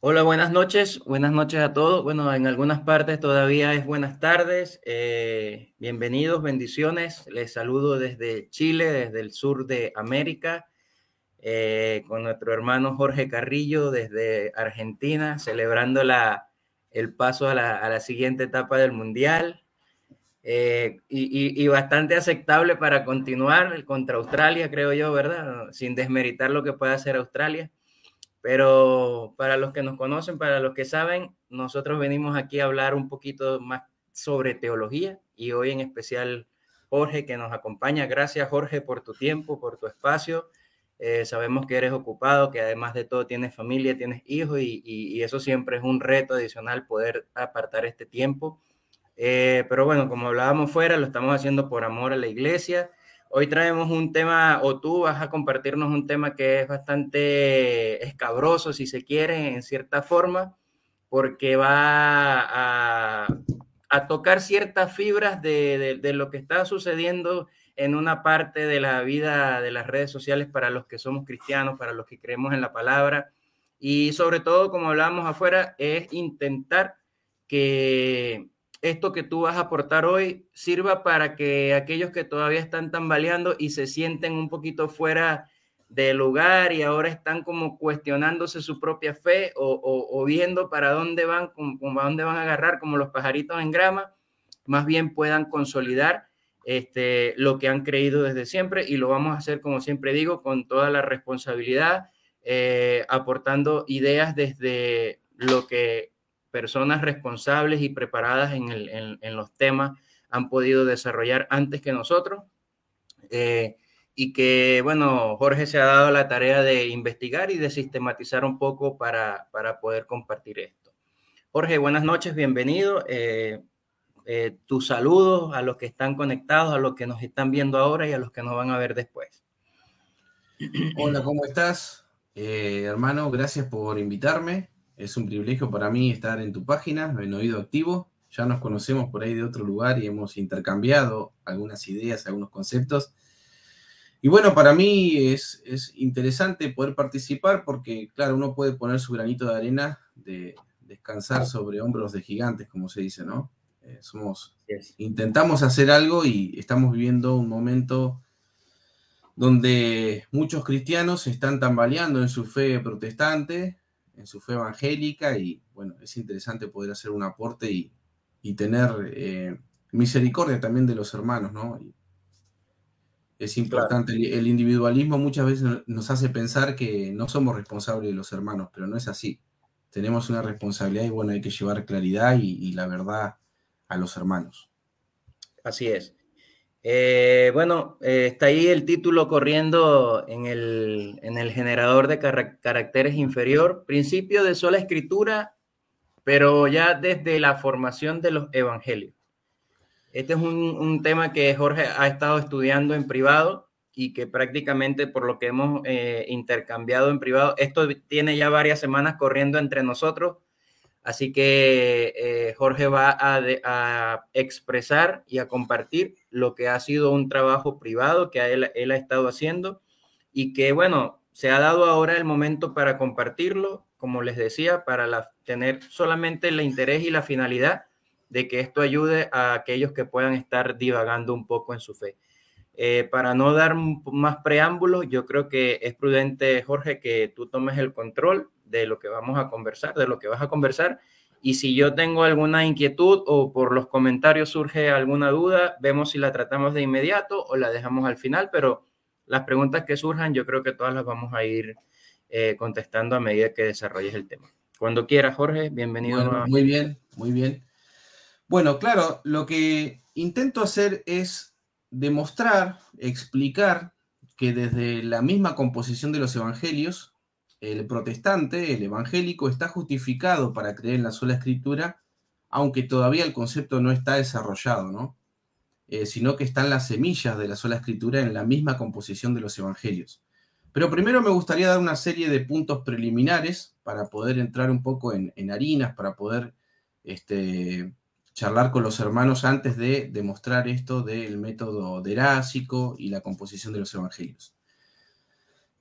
Hola, buenas noches. Buenas noches a todos. Bueno, en algunas partes todavía es buenas tardes. Eh, bienvenidos, bendiciones. Les saludo desde Chile, desde el sur de América, eh, con nuestro hermano Jorge Carrillo desde Argentina, celebrando la, el paso a la, siguiente etapa del Mundial. Eh, y, y, bastante aceptable para continuar contra Australia, creo yo, ¿verdad? Sin desmeritar lo que pueda hacer Australia. Pero para los que nos conocen, para los que saben, nosotros venimos aquí a hablar un poquito más sobre teología y hoy en especial Jorge que nos acompaña. Gracias Jorge por tu tiempo, por tu espacio. Eh, sabemos que eres ocupado, que además de todo tienes familia, tienes hijos y, eso siempre es un reto adicional poder apartar este tiempo. Eh, pero bueno, como hablábamos fuera, lo estamos haciendo por amor a la iglesia Hoy traemos un tema, o tú vas a compartirnos un tema que es bastante escabroso, si se quiere, en cierta forma, porque va a, a tocar ciertas fibras de, de, de, lo que está sucediendo en una parte de la vida de las redes sociales para los que somos cristianos, para los que creemos en la palabra. Y sobre todo, como hablábamos afuera, es intentar que esto que tú vas a aportar hoy sirva para que aquellos que todavía están tambaleando y se sienten un poquito fuera de lugar y ahora están como cuestionándose su propia fe o, o, viendo para dónde van, como, como, a dónde van a agarrar como los pajaritos en grama, más bien puedan consolidar este, lo que han creído desde siempre y lo vamos a hacer, como siempre digo, con toda la responsabilidad, eh, aportando ideas desde lo que personas responsables y preparadas en, los temas han podido desarrollar antes que nosotros. Eh, y que, bueno, Jorge se ha dado la tarea de investigar y de sistematizar un poco para, para poder compartir esto. Jorge, buenas noches, bienvenido. Eh, eh, tus saludos a los que están conectados, a los que nos están viendo ahora y a los que nos van a ver después. Hola, ¿cómo estás? Hermano, gracias por invitarme. Es un privilegio para mí estar en tu página, en Oído Activo. Ya nos conocemos por ahí de otro lugar y hemos intercambiado algunas ideas, algunos conceptos. Y bueno, para mí es, es interesante poder participar porque, claro, uno puede poner su granito de arena de descansar sobre hombros de gigantes, como se dice, ¿no? Eh, somos, yes. intentamos hacer algo y estamos viviendo un momento donde muchos cristianos están tambaleando en su fe protestante, en su fe evangélica y bueno, es interesante poder hacer un aporte y, y tener eh, misericordia también de los hermanos, ¿no? Y es importante, claro. el, el, individualismo muchas veces nos hace pensar que no somos responsables de los hermanos, pero no es así. Tenemos una responsabilidad y bueno, hay que llevar claridad y, y la verdad a los hermanos. Así es. Eh, bueno, eh, está ahí el título corriendo en el, en el generador de car caracteres inferior, principio de sola escritura, pero ya desde la formación de los evangelios. Este es un, un tema que Jorge ha estado estudiando en privado y que prácticamente por lo que hemos eh, intercambiado en privado, esto tiene ya varias semanas corriendo entre nosotros Así que eh, Jorge va a, expresar y a compartir lo que ha sido un trabajo privado que él, ha estado haciendo y que, bueno, se ha dado ahora el momento para compartirlo, como les decía, para tener solamente el interés y la finalidad de que esto ayude a aquellos que puedan estar divagando un poco en su fe. Eh, para no dar más preámbulos, yo creo que es prudente, Jorge, que tú tomes el control de lo que vamos a conversar, de lo que vas a conversar. Y si yo tengo alguna inquietud o por los comentarios surge alguna duda, vemos si la tratamos de inmediato o la dejamos al final, pero las preguntas que surjan yo creo que todas las vamos a ir eh, contestando a medida que desarrolles el tema. Cuando quieras, Jorge, bienvenido. Bueno, muy bien, muy bien. Bueno, claro, lo que intento hacer es demostrar, explicar que desde la misma composición de los evangelios, el protestante, el evangélico, está justificado para creer en la sola escritura, aunque todavía el concepto no está desarrollado, ¿no? Eh, sino que están las semillas de la sola escritura en la misma composición de los evangelios. Pero primero me gustaría dar una serie de puntos preliminares para poder entrar un poco en, harinas, para poder este, charlar con los hermanos antes de demostrar esto del método derásico y la composición de los evangelios.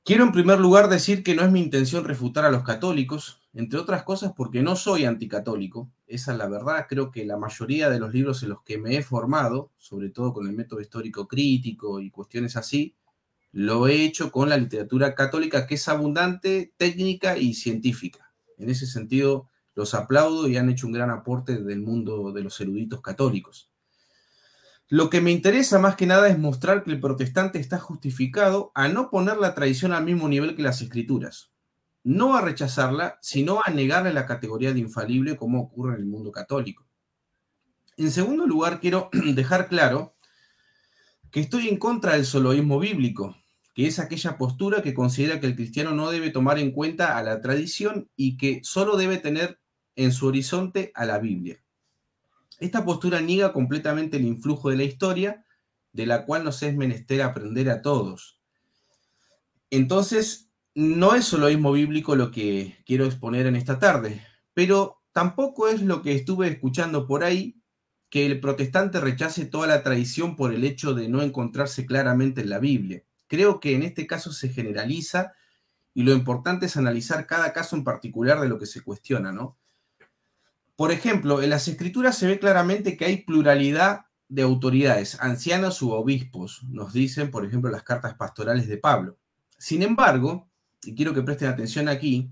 Quiero en primer lugar decir que no es mi intención refutar a los católicos, entre otras cosas porque no soy anticatólico, esa es la verdad, creo que la mayoría de los libros en los que me he formado, sobre todo con el método histórico crítico y cuestiones así, lo he hecho con la literatura católica que es abundante, técnica y científica. En ese sentido, los aplaudo y han hecho un gran aporte del mundo de los eruditos católicos. Lo que me interesa más que nada es mostrar que el protestante está justificado a no poner la tradición al mismo nivel que las escrituras no a rechazarla, sino a negarle la categoría de infalible como ocurre en el mundo católico. En segundo lugar, quiero dejar claro que estoy en contra del soloísmo bíblico, que es aquella postura que considera que el cristiano no debe tomar en cuenta a la tradición y que solo debe tener en su horizonte a la Biblia. Esta postura niega completamente el influjo de la historia, de la cual nos es menester aprender a todos. Entonces, no es soloísmo bíblico lo que quiero exponer en esta tarde, pero tampoco es lo que estuve escuchando por ahí, que el protestante rechace toda la tradición por el hecho de no encontrarse claramente en la Biblia. Creo que en este caso se generaliza y lo importante es analizar cada caso en particular de lo que se cuestiona, ¿no? Por ejemplo, en las escrituras se ve claramente que hay pluralidad de autoridades, ancianos u obispos, nos dicen, por ejemplo, las cartas pastorales de Pablo. Sin embargo, y quiero que presten atención aquí,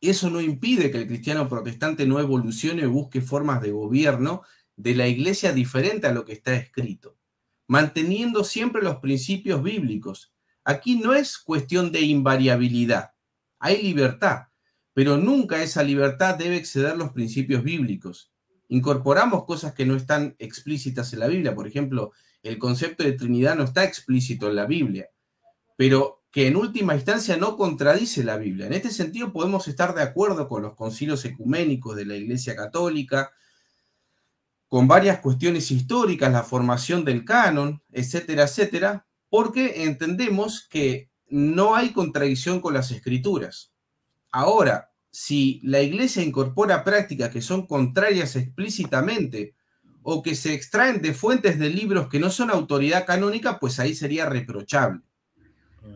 eso no impide que el cristiano protestante no evolucione o busque formas de gobierno de la iglesia diferente a lo que está escrito, manteniendo siempre los principios bíblicos. Aquí no es cuestión de invariabilidad, hay libertad, pero nunca esa libertad debe exceder los principios bíblicos. Incorporamos cosas que no están explícitas en la Biblia, por ejemplo, el concepto de Trinidad no está explícito en la Biblia, pero que en última instancia no contradice la Biblia. En este sentido podemos estar de acuerdo con los concilios ecuménicos de la Iglesia Católica, con varias cuestiones históricas, la formación del canon, etcétera, etcétera, porque entendemos que no hay contradicción con las escrituras. Ahora, si la Iglesia incorpora prácticas que son contrarias explícitamente o que se extraen de fuentes de libros que no son autoridad canónica, pues ahí sería reprochable.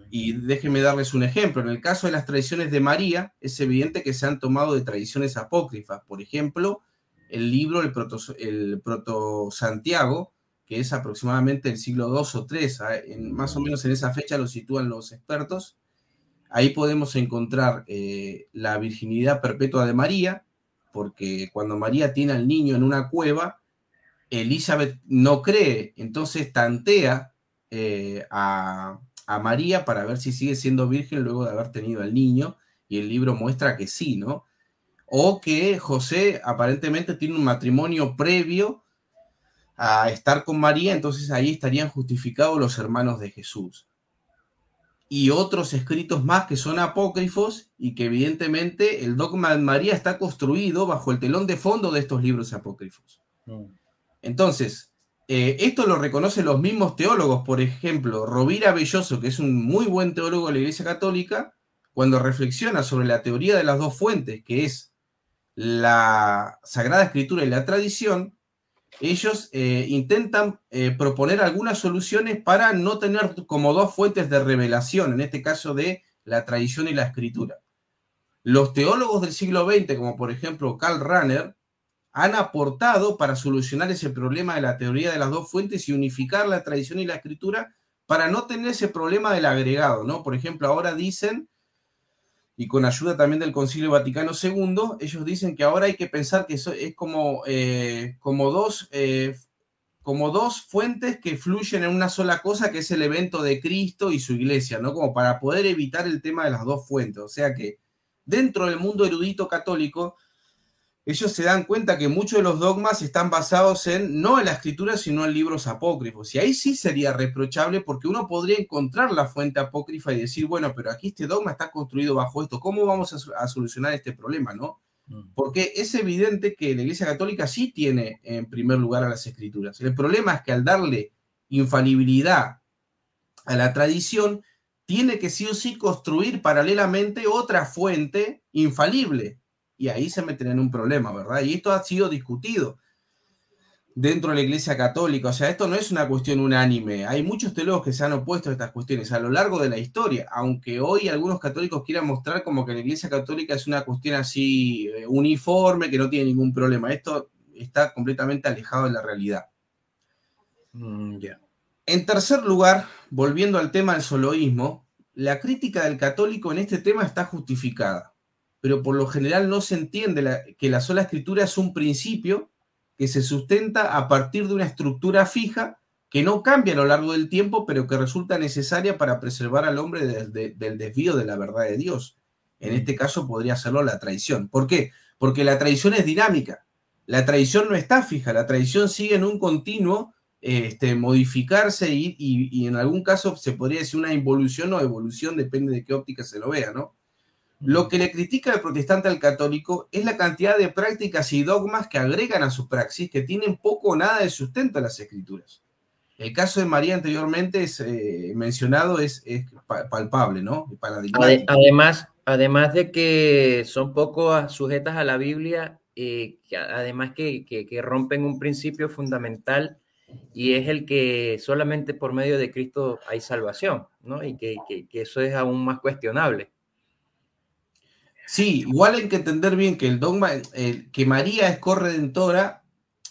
Y déjenme darles un ejemplo. En el caso de las tradiciones de María, es evidente que se han tomado de tradiciones apócrifas. Por ejemplo, el libro El Proto, el Proto Santiago, que es aproximadamente el siglo II o III, ah, en, más o menos en esa fecha lo sitúan los expertos. Ahí podemos encontrar eh, la virginidad perpetua de María, porque cuando María tiene al niño en una cueva, Elizabeth no cree, entonces tantea eh, a, a María para ver si sigue siendo virgen luego de haber tenido al niño, y el libro muestra que sí, ¿no? O que José aparentemente tiene un matrimonio previo a estar con María, entonces ahí estarían justificados los hermanos de Jesús. Y otros escritos más que son apócrifos y que evidentemente el dogma de María está construido bajo el telón de fondo de estos libros apócrifos. Mm. Entonces, eh, esto lo reconocen los mismos teólogos, por ejemplo, Rovira Belloso, que es un muy buen teólogo de la Iglesia Católica, cuando reflexiona sobre la teoría de las dos fuentes, que es la Sagrada Escritura y la tradición, ellos eh, intentan eh, proponer algunas soluciones para no tener como dos fuentes de revelación, en este caso de la tradición y la escritura. Los teólogos del siglo XX, como por ejemplo Karl Rahner, han aportado para solucionar ese problema de la teoría de las dos fuentes y unificar la tradición y la escritura para no tener ese problema del agregado, ¿no? Por ejemplo, ahora dicen, y con ayuda también del Concilio Vaticano II, ellos dicen que ahora hay que pensar que eso es como, eh, como, dos, eh, como dos fuentes que fluyen en una sola cosa, que es el evento de Cristo y su iglesia, ¿no? Como para poder evitar el tema de las dos fuentes. O sea que dentro del mundo erudito católico, ellos se dan cuenta que muchos de los dogmas están basados en, no en la escritura, sino en libros apócrifos. Y ahí sí sería reprochable porque uno podría encontrar la fuente apócrifa y decir, bueno, pero aquí este dogma está construido bajo esto, ¿cómo vamos a, solucionar este problema, no? Mm. Porque es evidente que la Iglesia Católica sí tiene en primer lugar a las escrituras. El problema es que al darle infalibilidad a la tradición, tiene que sí o sí construir paralelamente otra fuente infalible y ahí se meten en un problema, ¿verdad? Y esto ha sido discutido. dentro de la Iglesia Católica. O sea, esto no es una cuestión unánime. Hay muchos teólogos que se han opuesto a estas cuestiones a lo largo de la historia, aunque hoy algunos católicos quieran mostrar como que la Iglesia Católica es una cuestión así eh, uniforme, que no tiene ningún problema. Esto está completamente alejado de la realidad. Mm, en tercer lugar, volviendo al tema del soloísmo, la crítica del católico en este tema está justificada, pero por lo general no se entiende que la sola escritura es un principio que se sustenta a partir de una estructura fija que no cambia a lo largo del tiempo, pero que resulta necesaria para preservar al hombre del desvío de la verdad de Dios. En este caso podría serlo la traición. ¿Por qué? Porque la traición es dinámica. La traición no está fija, la traición sigue en un continuo este, modificarse y, y, en algún caso se podría decir una involución o evolución, depende de qué óptica se lo vea, ¿no? Lo que le critica el protestante al católico es la cantidad de prácticas y dogmas que agregan a su praxis que tienen poco o nada de sustento en las escrituras. El caso de María anteriormente es, eh, mencionado es, palpable, ¿no? Además, además de que son poco sujetas a la Biblia, eh, además que, rompen un principio fundamental y es el que solamente por medio de Cristo hay salvación, ¿no? Y que eso es aún más cuestionable. Sí, igual hay que entender bien que el dogma, que María es corredentora,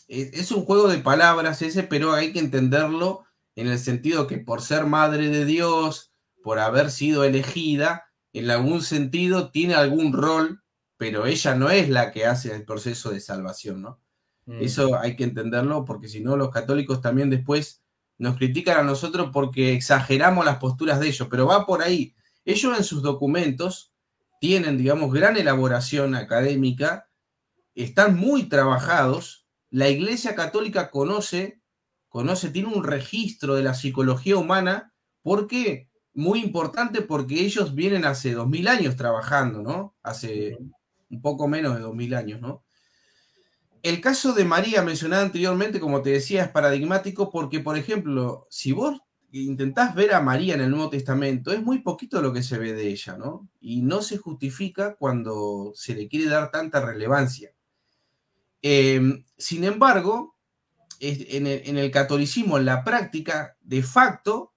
es, es, un juego de palabras ese, pero hay que entenderlo en el sentido que por ser madre de Dios, por haber sido elegida, en algún sentido tiene algún rol, pero ella no es la que hace el proceso de salvación, ¿no? Mm. Eso hay que entenderlo porque si no los católicos también después nos critican a nosotros porque exageramos las posturas de ellos, pero va por ahí. Ellos en sus documentos tienen, digamos, gran elaboración académica, están muy trabajados. La Iglesia Católica conoce, conoce, tiene un registro de la psicología humana, porque muy importante porque ellos vienen hace dos mil años trabajando, ¿no? Hace un poco menos de dos mil años, ¿no? El caso de María mencionada anteriormente, como te decía, es paradigmático porque, por ejemplo, si vos intentás ver a María en el Nuevo Testamento, es muy poquito lo que se ve de ella, ¿no? Y no se justifica cuando se le quiere dar tanta relevancia. Em, sin embargo, en el, catolicismo, en la práctica, de facto,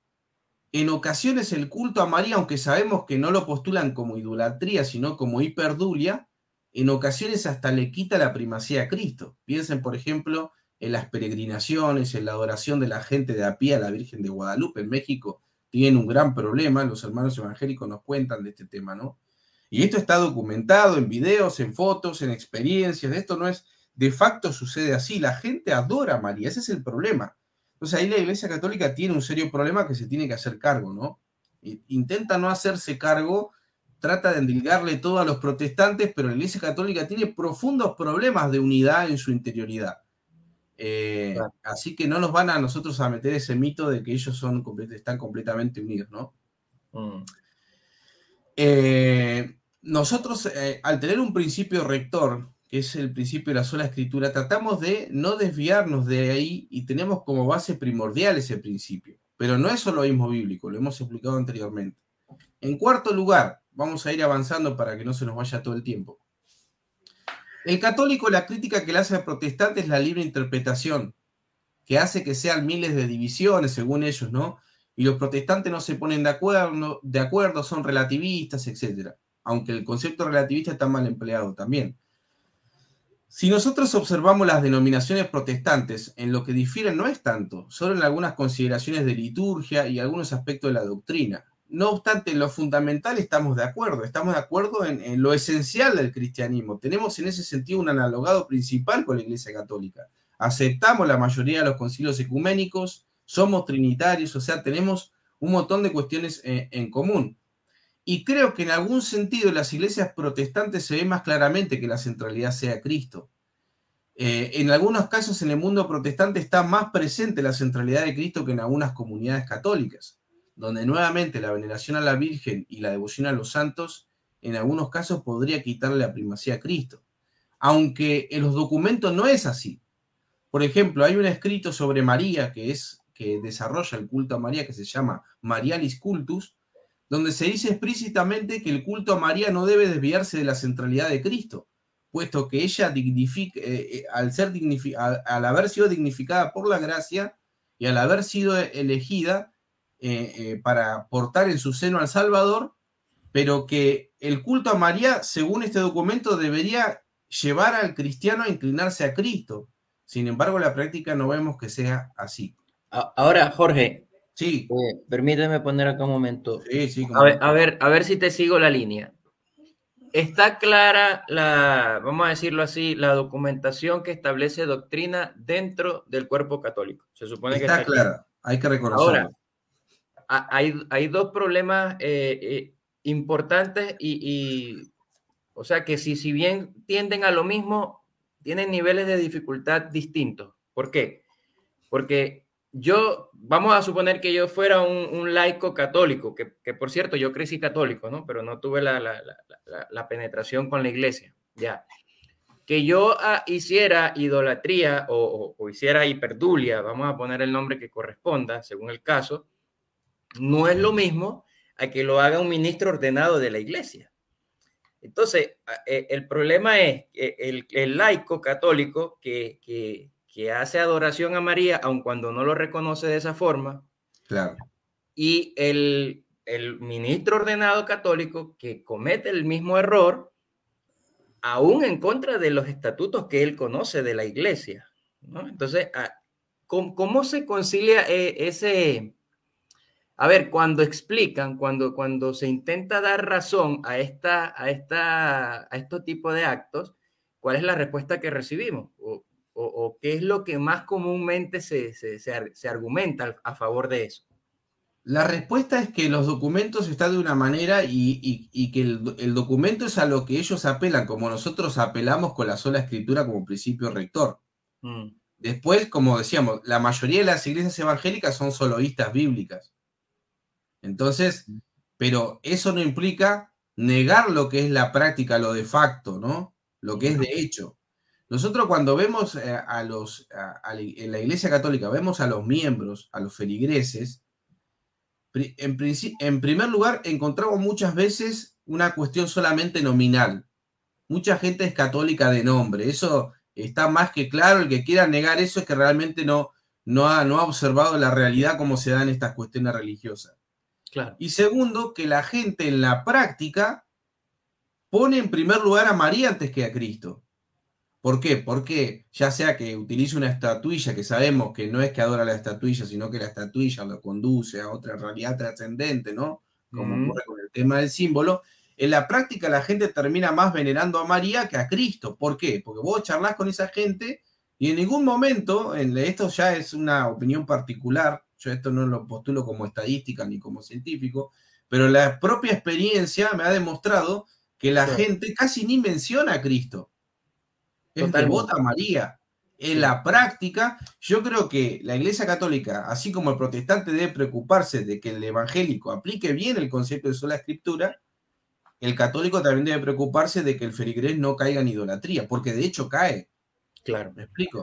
en ocasiones el culto a María, aunque sabemos que no lo postulan como idolatría, sino como hiperdulia, en ocasiones hasta le quita la primacía a Cristo. Piensen, por ejemplo, en las peregrinaciones, en la adoración de la gente de a pie a la Virgen de Guadalupe en México, tienen un gran problema, los hermanos evangélicos nos cuentan de este tema, ¿no? Y esto está documentado en videos, en fotos, en experiencias, esto no es, de facto sucede así, la gente adora a María, ese es el problema. Entonces ahí la Iglesia Católica tiene un serio problema que se tiene que hacer cargo, ¿no? Intenta no hacerse cargo, trata de endilgarle todo a los protestantes, pero la Iglesia Católica tiene profundos problemas de unidad en su interioridad. Eh, así que no nos van a nosotros a meter ese mito de que ellos son, están completamente unidos, ¿no? Mm. Eh, nosotros, eh, al tener un principio rector, que es el principio de la sola escritura, tratamos de no desviarnos de ahí y tenemos como base primordial ese principio. Pero no es solo mismo bíblico, lo hemos explicado anteriormente. En cuarto lugar, vamos a ir avanzando para que no se nos vaya todo el tiempo. El católico, la crítica que le hace al protestante es la libre interpretación, que hace que sean miles de divisiones, según ellos, ¿no? Y los protestantes no se ponen de acuerdo, de acuerdo son relativistas, etc. Aunque el concepto relativista está mal empleado también. Si nosotros observamos las denominaciones protestantes, en lo que difieren no es tanto, solo en algunas consideraciones de liturgia y algunos aspectos de la doctrina. No obstante, en lo fundamental estamos de acuerdo, estamos de acuerdo en, lo esencial del cristianismo. Tenemos en ese sentido un analogado principal con la Iglesia Católica. Aceptamos la mayoría de los concilios ecuménicos, somos trinitarios, o sea, tenemos un montón de cuestiones en, en común. Y creo que en algún sentido en las iglesias protestantes se ve más claramente que la centralidad sea Cristo. Eh, en algunos casos en el mundo protestante está más presente la centralidad de Cristo que en algunas comunidades católicas donde nuevamente la veneración a la Virgen y la devoción a los santos en algunos casos podría quitarle la primacía a Cristo. Aunque en los documentos no es así. Por ejemplo, hay un escrito sobre María que es que desarrolla el culto a María que se llama Marialis Cultus, donde se dice explícitamente que el culto a María no debe desviarse de la centralidad de Cristo, puesto que ella dignifica, eh, eh, al, ser al, haber sido dignificada por la gracia y al haber sido elegida eh, para portar en su seno al Salvador, pero que el culto a María, según este documento, debería llevar al cristiano a inclinarse a Cristo. Sin embargo, la práctica no vemos que sea así. Ahora, Jorge. Sí. permíteme poner acá un momento. Sí, sí. A ver, a ver, a ver si te sigo la línea está clara la, vamos a decirlo así, la documentación que establece doctrina dentro del cuerpo católico. Se supone está que está clara, hay que reconocerlo. Ahora, hay, dos problemas eh, eh, importantes y, o sea, que si, si bien tienden a lo mismo, tienen niveles de dificultad distintos. ¿Por qué? Porque yo, vamos a suponer que yo fuera un, laico católico, que, por cierto, yo crecí católico, ¿no? Pero no tuve la, penetración con la iglesia, ya. Que yo ah, hiciera idolatría o, hiciera hiperdulia, vamos a poner el nombre que corresponda, según el caso, no es lo mismo a que lo haga un ministro ordenado de la iglesia. Entonces, eh, el problema es el, el laico católico que, que que hace adoración a María, aun cuando no lo reconoce de esa forma. Claro. Y el, ministro ordenado católico que comete el mismo error, aún en contra de los estatutos que él conoce de la iglesia. Entonces, ah, ¿cómo, se concilia eh, ese... A ver, cuando explican, cuando, cuando se intenta dar razón a, esta, a, esta, a estos tipos de actos, ¿cuál es la respuesta que recibimos? o, qué es lo que más comúnmente se, se, argumenta a favor de eso? La respuesta es que los documentos están de una manera y, que el, documento es a lo que ellos apelan, como nosotros apelamos con la sola escritura como principio rector. Mm. Después, como decíamos, la mayoría de las iglesias evangélicas son soloístas bíblicas. Entonces, pero eso no implica negar lo que es la práctica, lo de facto, ¿no? Lo que es de hecho. Nosotros cuando vemos eh, a los, en la Iglesia Católica, vemos a los miembros, a los feligreses, en, en primer lugar encontramos muchas veces una cuestión solamente nominal. Mucha gente es católica de nombre, eso está más que claro, el que quiera negar eso es que realmente no, no, ha, no ha observado la realidad como se dan estas cuestiones religiosas. Claro. Y segundo, que la gente en la práctica pone en primer lugar a María antes que a Cristo. ¿Por qué? Porque ya sea que utilice una estatuilla, que sabemos que no es que adora la estatuilla, sino que la estatuilla lo conduce a otra realidad trascendente, ¿no? Como ocurre con el tema del símbolo. En la práctica la gente termina más venerando a María que a Cristo. ¿Por qué? Porque vos charlas con esa gente y en ningún momento, en, esto ya es una opinión particular, yo esto no lo postulo como estadística ni como científico, pero la propia experiencia me ha demostrado que la gente casi ni menciona a Cristo es devota a María. En la práctica, yo creo que la Iglesia Católica, así como el protestante, debe preocuparse de que el evangélico aplique bien el concepto de sola escritura. El católico también debe preocuparse de que el feligrés no caiga en idolatría, porque de hecho cae. Claro. ¿Me explico?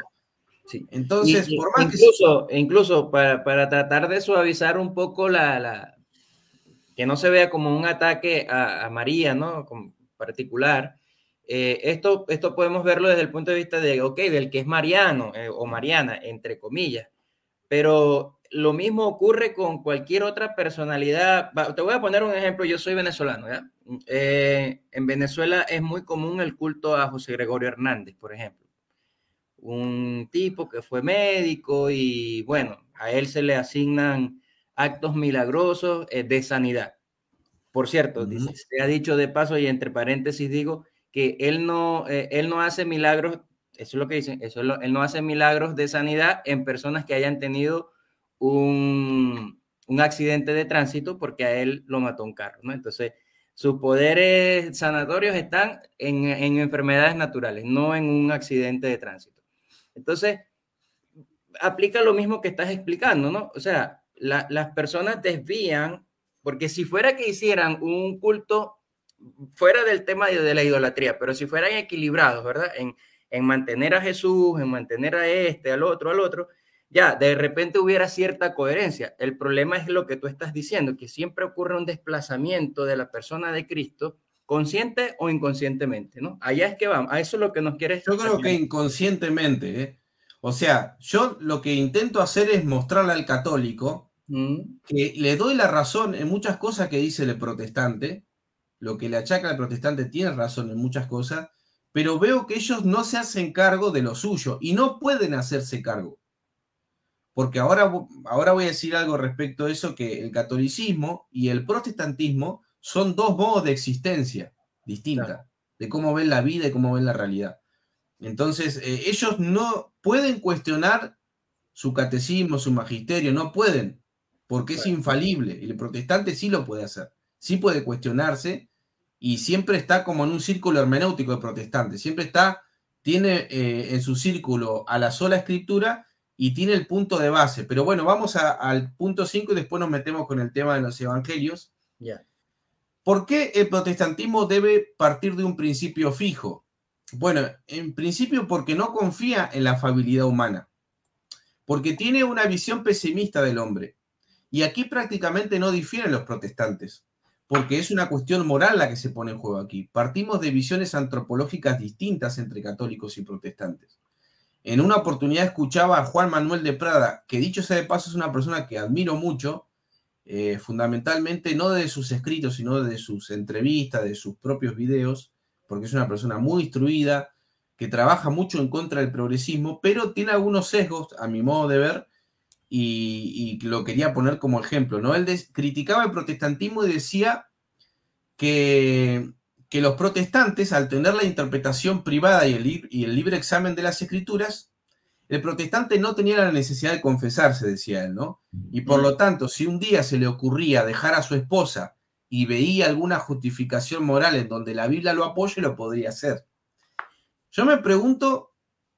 Sí. Entonces, por más incluso, que... incluso para, para, tratar de suavizar un poco la, la, que no se vea como un ataque a, a María, ¿no? Como particular, eh, esto, esto podemos verlo desde el punto de vista de, ok, del que es mariano eh, o mariana, entre comillas, pero lo mismo ocurre con cualquier otra personalidad. te voy a poner un ejemplo, yo soy venezolano, ¿ya? Eh, en Venezuela es muy común el culto a José Gregorio Hernández, por ejemplo. Un tipo que fue médico y bueno, a él se le asignan actos milagrosos de sanidad. Por cierto, se ha dicho de paso y entre paréntesis digo, que él no, eh, él no hace milagros, eso es lo que dicen, eso él no hace milagros de sanidad en personas que hayan tenido un, un, accidente de tránsito porque a él lo mató un carro, ¿no? Entonces, sus poderes sanatorios están en, en enfermedades naturales, no en un accidente de tránsito. Entonces, aplica lo mismo que estás explicando, ¿no? O sea, las personas desvían, porque si fuera que hicieran un culto fuera del tema de, la idolatría, pero si fueran equilibrados, ¿verdad? En, en mantener a Jesús, en mantener a este, al otro, al otro, ya de repente hubiera cierta coherencia. El problema es lo que tú estás diciendo, que siempre ocurre un desplazamiento de la persona de Cristo consciente o inconscientemente, ¿no? Allá es que vamos, a eso es lo que nos quieres. Yo creo que inconscientemente, ¿eh? O sea, yo lo que intento hacer es mostrarle al católico mm. que le doy la razón en muchas cosas que dice el protestante, lo que le achaca al protestante tiene razón en muchas cosas, pero veo que ellos no se hacen cargo de lo suyo y no pueden hacerse cargo. Porque ahora, ahora voy a decir algo respecto a eso, que el catolicismo y el protestantismo son dos modos de existencia distintas, de cómo ven la vida y cómo ven la realidad. Entonces, eh, ellos no pueden cuestionar su catecismo, su magisterio, no pueden, porque es infalible. El protestante sí lo puede hacer, sí puede cuestionarse y siempre está como en un círculo hermenéutico de protestantes, siempre está, tiene eh, en su círculo a la sola escritura y tiene el punto de base. Pero bueno, vamos al punto 5 y después nos metemos con el tema de los evangelios. ¿Por qué el protestantismo debe partir de un principio fijo? Bueno, en principio porque no confía en la afabilidad humana, porque tiene una visión pesimista del hombre. Y aquí prácticamente no difieren los protestantes, porque es una cuestión moral la que se pone en juego aquí. Partimos de visiones antropológicas distintas entre católicos y protestantes. En una oportunidad escuchaba a Juan Manuel de Prada, que dicho sea de paso es una persona que admiro mucho, eh, fundamentalmente no de sus escritos, sino de sus entrevistas, de sus propios videos, porque es una persona muy instruida, que trabaja mucho en contra del progresismo, pero tiene algunos sesgos, a mi modo de ver, y, lo quería poner como ejemplo. ¿no? Él criticaba el protestantismo y decía que, que, los protestantes, al tener la interpretación privada y el, y el libre examen de las escrituras, el protestante no tenía la necesidad de confesarse, decía él, ¿no? Y por lo tanto, si un día se le ocurría dejar a su esposa y veía alguna justificación moral en donde la Biblia lo apoye, lo podría hacer. Yo me pregunto,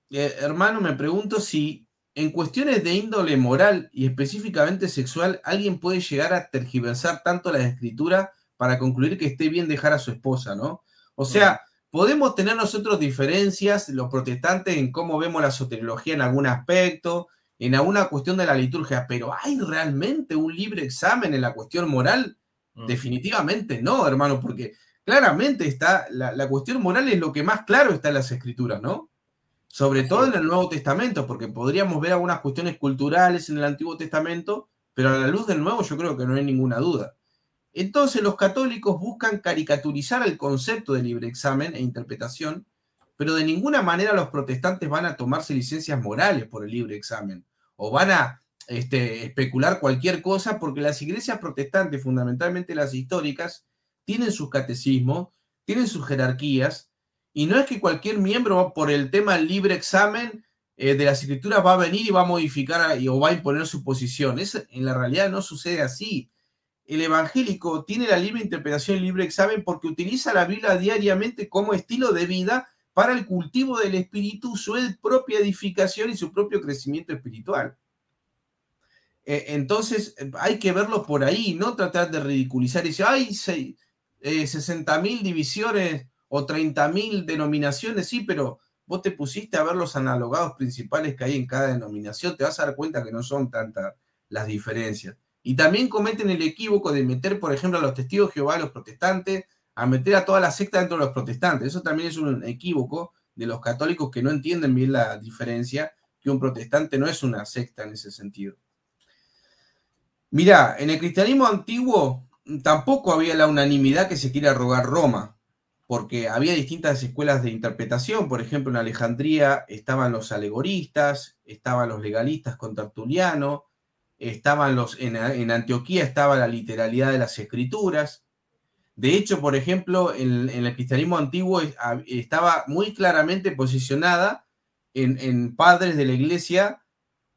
eh, hermano, me pregunto si en cuestiones de índole moral y específicamente sexual, alguien puede llegar a tergiversar tanto la escritura para concluir que esté bien dejar a su esposa, ¿no? O sea, podemos tener nosotros diferencias, los protestantes, en cómo vemos la soteriología en algún aspecto, en alguna cuestión de la liturgia, pero ¿hay realmente un libre examen en la cuestión moral? Mm. Definitivamente no, hermano, porque claramente está, la, cuestión moral es lo que más claro está en las escrituras, ¿no? Sobre todo en el Nuevo Testamento, porque podríamos ver algunas cuestiones culturales en el Antiguo Testamento, pero a la luz del Nuevo yo creo que no hay ninguna duda. Entonces los católicos buscan caricaturizar el concepto de libre examen e interpretación, pero de ninguna manera los protestantes van a tomarse licencias morales por el libre examen o van a este, especular cualquier cosa, porque las iglesias protestantes, fundamentalmente las históricas, tienen sus catecismos, tienen sus jerarquías, y no es que cualquier miembro por el tema del libre examen eh, de las escrituras va a venir y va a modificar o va a imponer su posición. Es, en la realidad no sucede así. El evangélico tiene la libre interpretación y libre examen porque utiliza la Biblia diariamente como estilo de vida para el cultivo del espíritu, su propia edificación y su propio crecimiento espiritual. Eh, entonces hay que verlo por ahí, no tratar de ridiculizar y decir, hay 60 mil divisiones o 30 mil denominaciones, sí, pero vos te pusiste a ver los analogados principales que hay en cada denominación, te vas a dar cuenta que no son tantas las diferencias. Y también cometen el equívoco de meter, por ejemplo, a los testigos de Jehová, a los protestantes, a meter a toda la secta dentro de los protestantes. Eso también es un equívoco de los católicos que no entienden bien la diferencia, que un protestante no es una secta en ese sentido. Mirá, en el cristianismo antiguo tampoco había la unanimidad que se quiere rogar Roma, porque había distintas escuelas de interpretación. Por ejemplo, en Alejandría estaban los alegoristas, estaban los legalistas con Tertuliano, estaban los, en, Antioquía estaba la literalidad de las escrituras. De hecho, por ejemplo, en, el cristianismo antiguo estaba muy claramente posicionada en, padres de la iglesia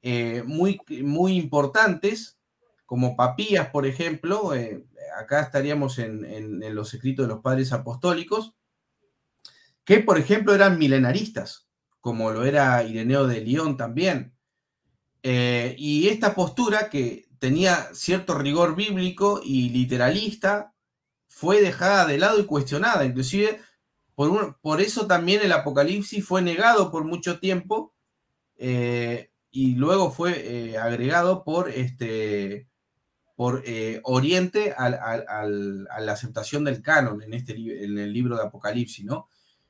eh, muy, muy importantes como Papías, por ejemplo, eh, acá estaríamos en, los escritos de los padres apostólicos, que por ejemplo eran milenaristas, como lo era Ireneo de León también. Eh, y esta postura que tenía cierto rigor bíblico y literalista fue dejada de lado y cuestionada, inclusive por, por eso también el Apocalipsis fue negado por mucho tiempo eh, y luego fue agregado por este, por eh, Oriente a la aceptación del canon en, este, en el libro de Apocalipsis, ¿no?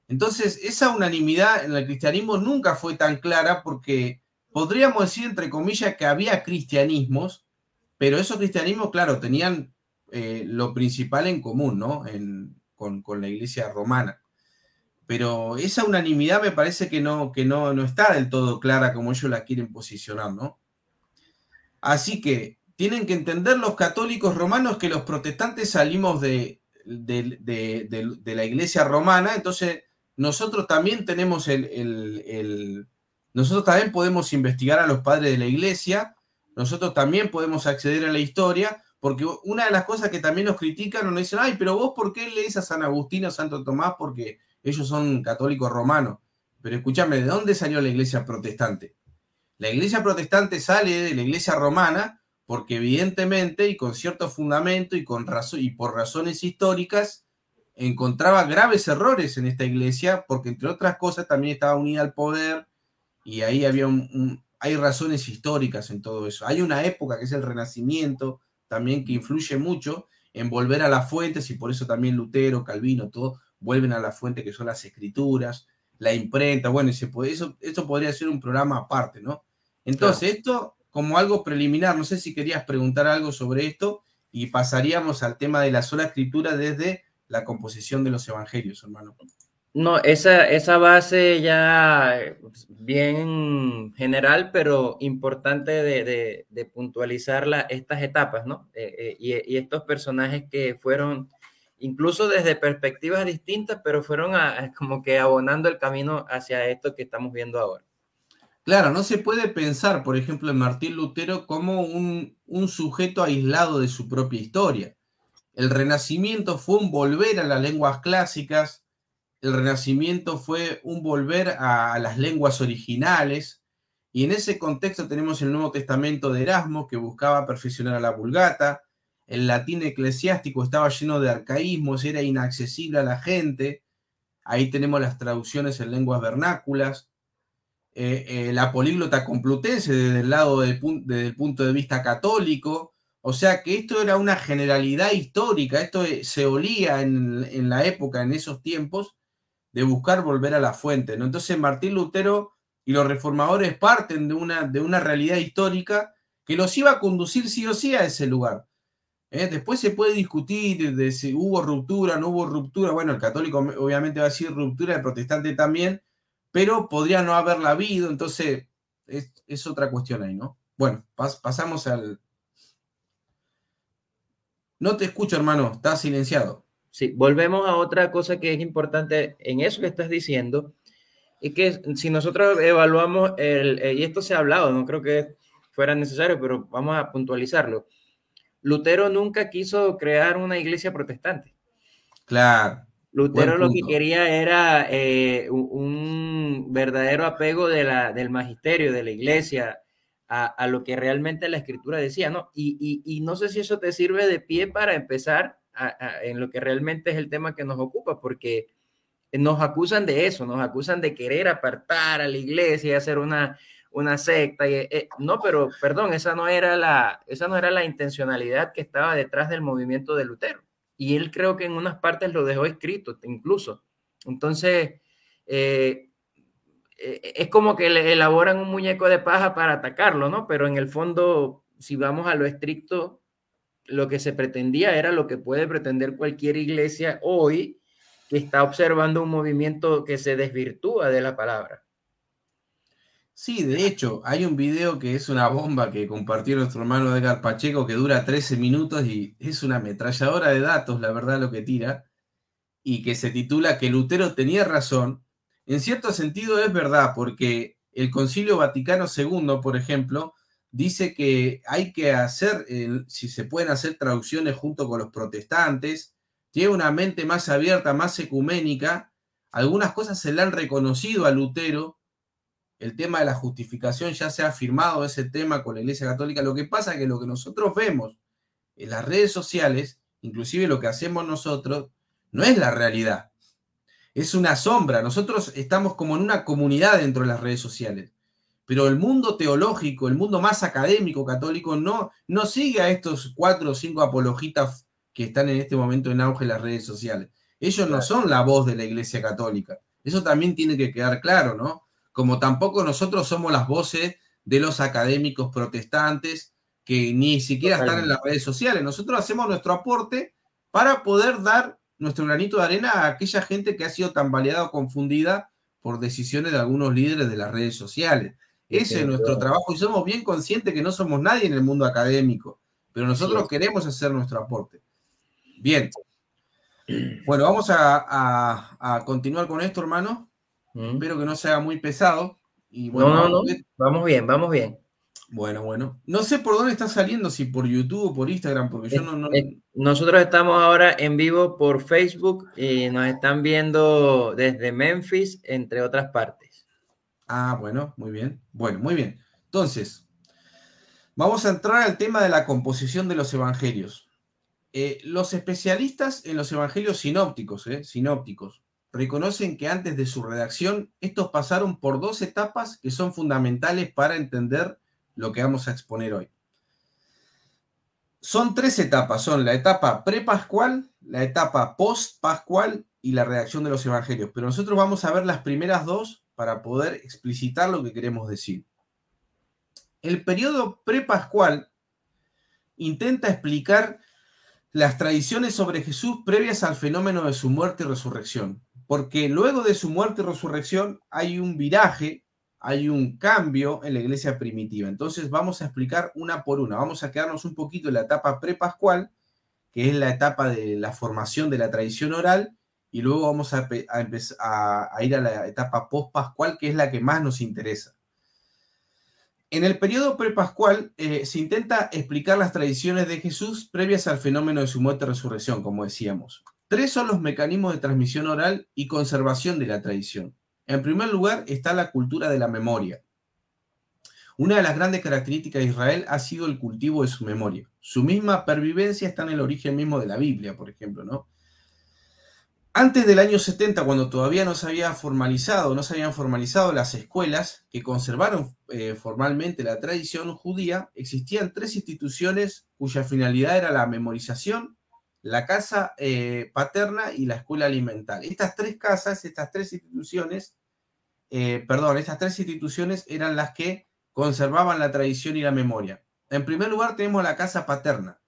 Entonces, esa unanimidad en el cristianismo nunca fue tan clara porque podríamos decir, entre comillas, que había cristianismos, pero esos cristianismos, claro, tenían eh, lo principal en común, ¿no? con, la iglesia romana. Pero esa unanimidad me parece que no, que no, no está del todo clara como ellos la quieren posicionar, ¿no? Así que tienen que entender los católicos romanos que los protestantes salimos de, de, la iglesia romana, entonces nosotros también tenemos el, nosotros también podemos investigar a los padres de la iglesia, nosotros también podemos acceder a la historia, porque una de las cosas que también nos critican, nos dicen, ay, pero vos, ¿por qué lees a San Agustín o Santo Tomás? Porque ellos son católicos romanos. Pero escúchame, ¿de dónde salió la iglesia protestante? La iglesia protestante sale de la iglesia romana porque evidentemente y con cierto fundamento y, con y por razones históricas encontraba graves errores en esta iglesia porque entre otras cosas también estaba unida al poder y ahí había un, hay razones históricas en todo eso. Hay una época que es el Renacimiento también que influye mucho en volver a las fuentes y por eso también Lutero, Calvino, todo vuelven a la fuente que son las escrituras, la imprenta, bueno, y se puede, eso, esto podría ser un programa aparte, ¿no? Entonces, esto como algo preliminar, no sé si querías preguntar algo sobre esto y pasaríamos al tema de la sola escritura desde la composición de los evangelios, hermano. No, esa, esa base ya pues, bien general, pero importante de, de, puntualizar estas etapas, ¿no? Eh, eh, y, estos personajes que fueron, incluso desde perspectivas distintas, pero fueron como que abonando el camino hacia esto que estamos viendo ahora. Claro, no se puede pensar, por ejemplo, en Martín Lutero como un, sujeto aislado de su propia historia. El Renacimiento fue un volver a las lenguas clásicas, el Renacimiento fue un volver a, las lenguas originales, y en ese contexto tenemos el Nuevo Testamento de Erasmo, que buscaba perfeccionar a la vulgata, el latín eclesiástico estaba lleno de arcaísmos, era inaccesible a la gente, ahí tenemos las traducciones en lenguas vernáculas, eh, eh, la políglota complutense desde el lado del punto de vista católico. O sea que esto era una generalidad histórica, esto eh, se olía en, la época, en esos tiempos, de buscar volver a la fuente. ¿no? Entonces Martín Lutero y los reformadores parten de una, de una realidad histórica que los iba a conducir sí o sí a ese lugar. Después se puede discutir de si hubo ruptura, no hubo ruptura. Bueno, el católico obviamente va a decir ruptura, el protestante también, pero podría no haberla habido, entonces es, otra cuestión ahí, ¿no? Bueno, pasamos al... No te escucho, hermano, estás silenciado. Sí, volvemos a otra cosa que es importante en eso que estás diciendo, y que si nosotros evaluamos, el, eh, y esto se ha hablado, no creo que fuera necesario, pero vamos a puntualizarlo. Lutero nunca quiso crear una iglesia protestante. Claro. Lutero lo que quería era eh, un verdadero apego de la, del magisterio, de la iglesia, a, lo que realmente la escritura decía, ¿no? Y, no sé si eso te sirve de pie para empezar en lo que realmente es el tema que nos ocupa, porque nos acusan de eso, nos acusan de querer apartar a la iglesia y hacer una, una secta. Y, eh, no, pero perdón, esa no, era la, esa no era la intencionalidad que estaba detrás del movimiento de Lutero y él creo que en unas partes lo dejó escrito incluso. Entonces, eh, eh, es como que le elaboran un muñeco de paja para atacarlo, ¿no? Pero en el fondo, si vamos a lo estricto, lo que se pretendía era lo que puede pretender cualquier iglesia hoy que está observando un movimiento que se desvirtúa de la palabra. Sí, de hecho, hay un video que es una bomba que compartió nuestro hermano Edgar Pacheco que dura 13 minutos y es una ametralladora de datos, la verdad, lo que tira, y que se titula Que Lutero tenía razón. En cierto sentido es verdad, porque el Concilio Vaticano II, por ejemplo, dice que hay que hacer, si se pueden hacer traducciones junto con los protestantes, tiene una mente más abierta, más ecuménica. Algunas cosas se le han reconocido a Lutero el tema de la justificación ya se ha firmado ese tema con la Iglesia Católica. Lo que pasa es que lo que nosotros vemos en las redes sociales, inclusive lo que hacemos nosotros, no es la realidad. Es una sombra. Nosotros estamos como en una comunidad dentro de las redes sociales. Pero el mundo teológico, el mundo más académico católico, no, no sigue a estos cuatro o cinco apologitas que están en este momento en auge en las redes sociales. Ellos no son la voz de la Iglesia Católica. Eso también tiene que quedar claro, ¿no? Como tampoco nosotros somos las voces de los académicos protestantes que ni siquiera están en las redes sociales. Nosotros hacemos nuestro aporte para poder dar nuestro granito de arena a aquella gente que ha sido tan baleada o confundida por decisiones de algunos líderes de las redes sociales. Ese es nuestro trabajo y somos bien conscientes que no somos nadie en el mundo académico, pero nosotros queremos hacer nuestro aporte. Bien. Bueno, vamos a, continuar con esto, hermano. Mm. Espero que no sea muy pesado. Y bueno, no, no, no. Vamos bien, vamos bien. Bueno, bueno. No sé por dónde está saliendo, si por YouTube o por Instagram, porque yo no, Nosotros estamos ahora en vivo por Facebook y nos están viendo desde Memphis, entre otras partes. Ah, bueno, muy bien. Bueno, muy bien. Entonces, vamos a entrar al tema de la composición de los evangelios. Eh, los especialistas en los evangelios sinópticos, eh, sinópticos, reconocen que antes de su redacción, estos pasaron por dos etapas que son fundamentales para entender lo que vamos a exponer hoy. Son tres etapas, son la etapa prepascual, la etapa post-pascual y la redacción de los evangelios, pero nosotros vamos a ver las primeras dos para poder explicitar lo que queremos decir. El periodo prepascual intenta explicar las tradiciones sobre Jesús previas al fenómeno de su muerte y resurrección, porque luego de su muerte y resurrección hay un viraje hay un cambio en la iglesia primitiva. Entonces vamos a explicar una por una. Vamos a quedarnos un poquito en la etapa prepascual, que es la etapa de la formación de la tradición oral, y luego vamos a, a, ir a la etapa pospascual, que es la que más nos interesa. En el periodo prepascual eh, se intenta explicar las tradiciones de Jesús previas al fenómeno de su muerte y resurrección, como decíamos. Tres son los mecanismos de transmisión oral y conservación de la tradición. En primer lugar está la cultura de la memoria. Una de las grandes características de Israel ha sido el cultivo de su memoria. Su misma pervivencia está en el origen mismo de la Biblia, por ejemplo, ¿no? Antes del año 70, cuando todavía no se había formalizado, no se habían formalizado las escuelas que conservaron eh, formalmente la tradición judía, existían tres instituciones cuya finalidad era la memorización, la casa eh, paterna y la escuela alimental. Estas tres casas, estas tres instituciones, eh, perdón, estas tres instituciones eran las que conservaban la tradición y la memoria. En primer lugar tenemos la casa paterna.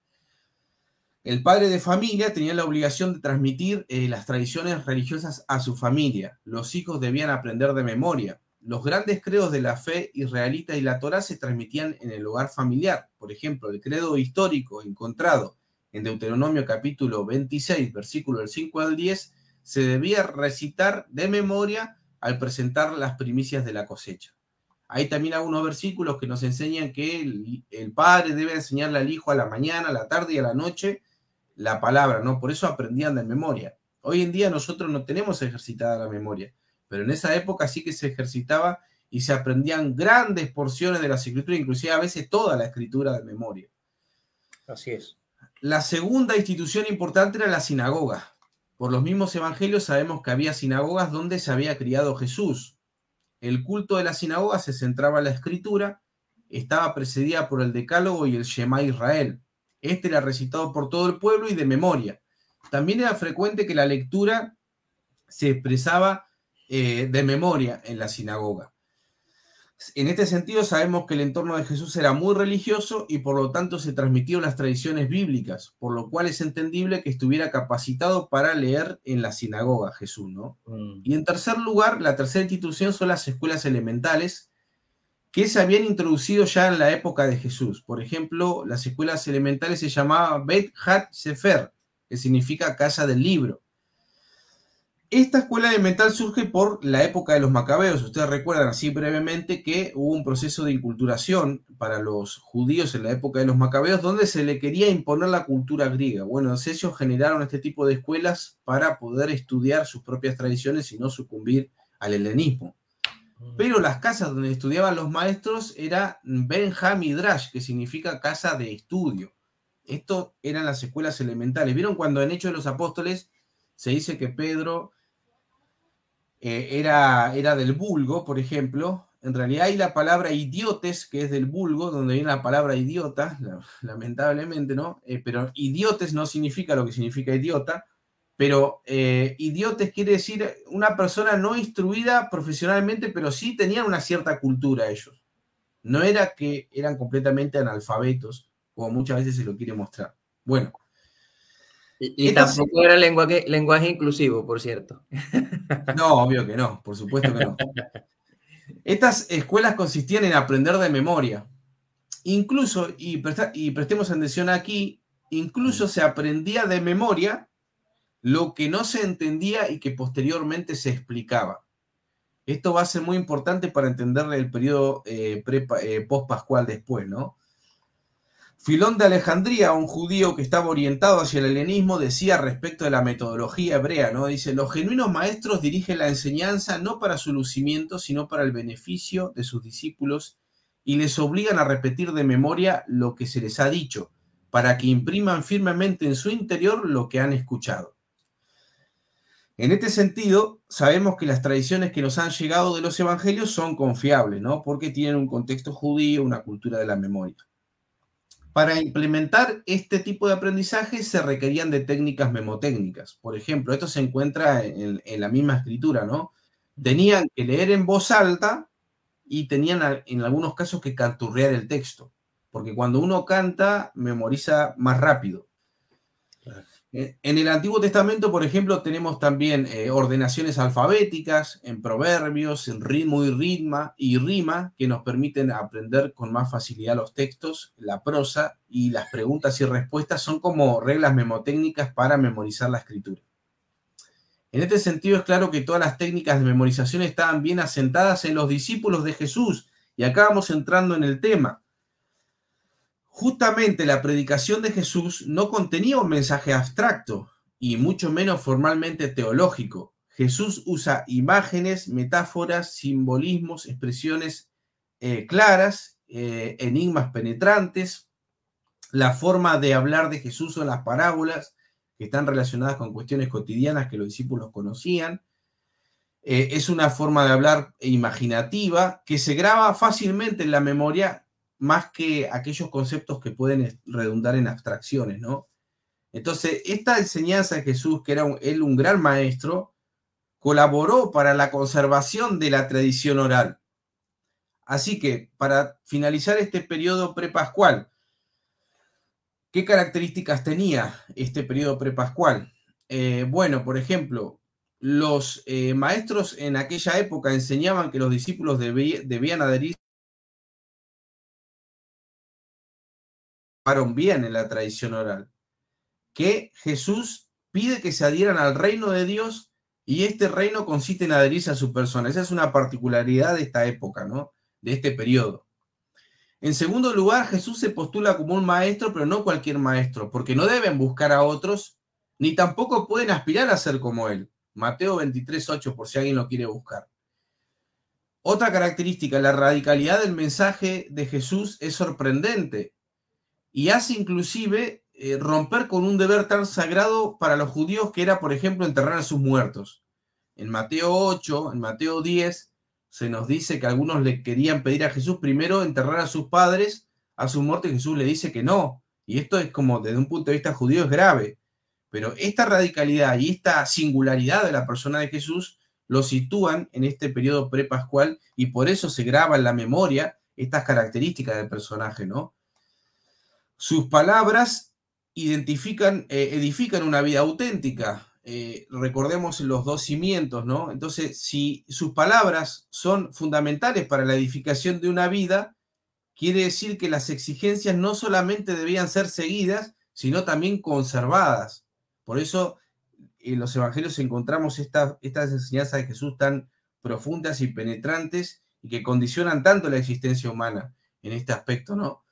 El padre de familia tenía la obligación de transmitir eh, las tradiciones religiosas a su familia. Los hijos debían aprender de memoria. Los grandes credos de la fe israelita y la Torah se transmitían en el hogar familiar. Por ejemplo, el credo histórico encontrado en Deuteronomio capítulo 26, versículo del 5 al 10, se debía recitar de memoria al presentar las primicias de la cosecha. Hay también algunos versículos que nos enseñan que el, padre debe enseñarle al hijo a la mañana, a la tarde y a la noche la palabra, ¿no? Por eso aprendían de memoria. Hoy en día nosotros no tenemos ejercitada la memoria, pero en esa época sí que se ejercitaba y se aprendían grandes porciones de la escritura, inclusive a veces toda la escritura de memoria. Así es. La segunda institución importante era la sinagoga. Por los mismos evangelios sabemos que había sinagogas donde se había criado Jesús. El culto de la sinagoga se centraba en la escritura, estaba precedida por el decálogo y el Shema Israel. Este era recitado por todo el pueblo y de memoria. También era frecuente que la lectura se expresaba eh, de memoria en la sinagoga. En este sentido, sabemos que el entorno de Jesús era muy religioso y por lo tanto se transmitieron las tradiciones bíblicas, por lo cual es entendible que estuviera capacitado para leer en la sinagoga Jesús, ¿no? Mm. Y en tercer lugar, la tercera institución son las escuelas elementales que se habían introducido ya en la época de Jesús. Por ejemplo, las escuelas elementales se llamaban Bet Hat Sefer, que significa casa del libro. Esta escuela elemental surge por la época de los macabeos. Ustedes recuerdan así brevemente que hubo un proceso de inculturación para los judíos en la época de los macabeos donde se le quería imponer la cultura griega. Bueno, ellos generaron este tipo de escuelas para poder estudiar sus propias tradiciones y no sucumbir al helenismo. Pero las casas donde estudiaban los maestros era Benjamidrash, que significa casa de estudio. Esto eran las escuelas elementales. ¿Vieron cuando en Hechos de los Apóstoles se dice que Pedro eh, era, era del vulgo, por ejemplo, en realidad hay la palabra idiotes, que es del vulgo, donde viene la palabra idiota, lamentablemente, ¿no? Eh, pero idiotes no significa lo que significa idiota, pero eh, idiotes quiere decir una persona no instruida profesionalmente, pero sí tenían una cierta cultura ellos. No era que eran completamente analfabetos, como muchas veces se lo quiere mostrar. Bueno. Y, tampoco era lenguaje, lenguaje inclusivo, por cierto. No, obvio que no, por supuesto que no. Estas escuelas consistían en aprender de memoria. Incluso, y, y prestemos atención aquí, incluso se aprendía de memoria lo que no se entendía y que posteriormente se explicaba. Esto va a ser muy importante para entender el periodo eh, eh, post-pascual después, ¿no? Filón de Alejandría, un judío que estaba orientado hacia el helenismo, decía respecto de la metodología hebrea, ¿no? Dice, los genuinos maestros dirigen la enseñanza no para su lucimiento, sino para el beneficio de sus discípulos y les obligan a repetir de memoria lo que se les ha dicho, para que impriman firmemente en su interior lo que han escuchado. En este sentido, sabemos que las tradiciones que nos han llegado de los evangelios son confiables, ¿no? Porque tienen un contexto judío, una cultura de la memoria. Para implementar este tipo de aprendizaje se requerían de técnicas memotécnicas. Por ejemplo, esto se encuentra en, la misma escritura, ¿no? Tenían que leer en voz alta y tenían en algunos casos que canturrear el texto, porque cuando uno canta, memoriza más rápido. Eh, en el Antiguo Testamento, por ejemplo, tenemos también eh, ordenaciones alfabéticas en proverbios, en ritmo y ritma y rima, que nos permiten aprender con más facilidad los textos, la prosa y las preguntas y respuestas son como reglas memotécnicas para memorizar la escritura. En este sentido, es claro que todas las técnicas de memorización estaban bien asentadas en los discípulos de Jesús. Y acá vamos entrando en el tema justamente la predicación de Jesús no contenía un mensaje abstracto y mucho menos formalmente teológico. Jesús usa imágenes, metáforas, simbolismos, expresiones eh, claras, eh, enigmas penetrantes. La forma de hablar de Jesús son las parábolas que están relacionadas con cuestiones cotidianas que los discípulos conocían. Eh, es una forma de hablar imaginativa que se graba fácilmente en la memoria más que aquellos conceptos que pueden redundar en abstracciones, ¿no? Entonces, esta enseñanza de Jesús, que era él un gran maestro, colaboró para la conservación de la tradición oral. Así que, para finalizar este periodo prepascual, ¿qué características tenía este periodo prepascual? Eh, bueno, por ejemplo, los eh, maestros en aquella época enseñaban que los discípulos debían adherir bien en la tradición oral, que Jesús pide que se adhieran al reino de Dios y este reino consiste en adherirse a su persona. Esa es una particularidad de esta época, ¿no? De este periodo. En segundo lugar, Jesús se postula como un maestro, pero no cualquier maestro, porque no deben buscar a otros, ni tampoco pueden aspirar a ser como él. Mateo 23, 8, por si alguien lo quiere buscar. Otra característica, la radicalidad del mensaje de Jesús es sorprendente y hace inclusive eh, romper con un deber tan sagrado para los judíos que era, por ejemplo, enterrar a sus muertos. En Mateo 8, en Mateo 10, se nos dice que algunos le querían pedir a Jesús primero enterrar a sus padres a su muerte, Jesús le dice que no. Y esto es como desde un punto de vista judío es grave. Pero esta radicalidad y esta singularidad de la persona de Jesús lo sitúan en este periodo prepascual y por eso se graba en la memoria estas características del personaje, ¿no? Sus palabras identifican, eh, edifican una vida auténtica. Eh, recordemos los dos cimientos, ¿no? Entonces, si sus palabras son fundamentales para la edificación de una vida, quiere decir que las exigencias no solamente debían ser seguidas, sino también conservadas. Por eso en los evangelios encontramos estas enseñanzas de Jesús tan profundas y penetrantes y que condicionan tanto la existencia humana en este aspecto, ¿no?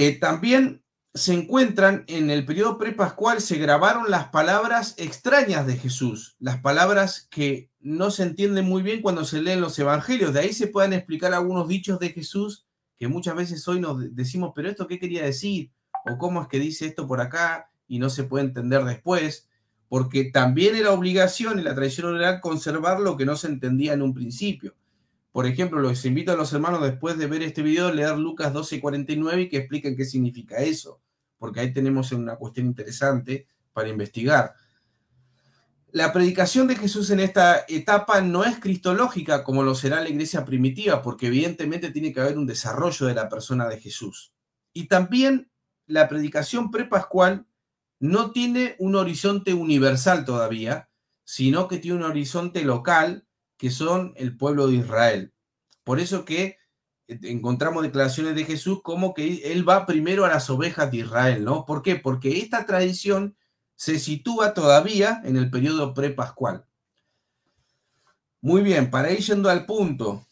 Eh, también se encuentran en el periodo prepascual, se grabaron las palabras extrañas de Jesús, las palabras que no se entienden muy bien cuando se leen los evangelios. De ahí se pueden explicar algunos dichos de Jesús que muchas veces hoy nos decimos, pero esto qué quería decir, o cómo es que dice esto por acá y no se puede entender después, porque también era obligación en la tradición oral conservar lo que no se entendía en un principio. Por ejemplo, los invito a los hermanos después de ver este video a leer Lucas 12:49 y que expliquen qué significa eso, porque ahí tenemos una cuestión interesante para investigar. La predicación de Jesús en esta etapa no es cristológica como lo será la iglesia primitiva, porque evidentemente tiene que haber un desarrollo de la persona de Jesús. Y también la predicación prepascual no tiene un horizonte universal todavía, sino que tiene un horizonte local que son el pueblo de Israel. Por eso que eh, encontramos declaraciones de Jesús como que él va primero a las ovejas de Israel, ¿no? ¿Por qué? Porque esta tradición se sitúa todavía en el periodo prepascual. Muy bien, para ir yendo al punto,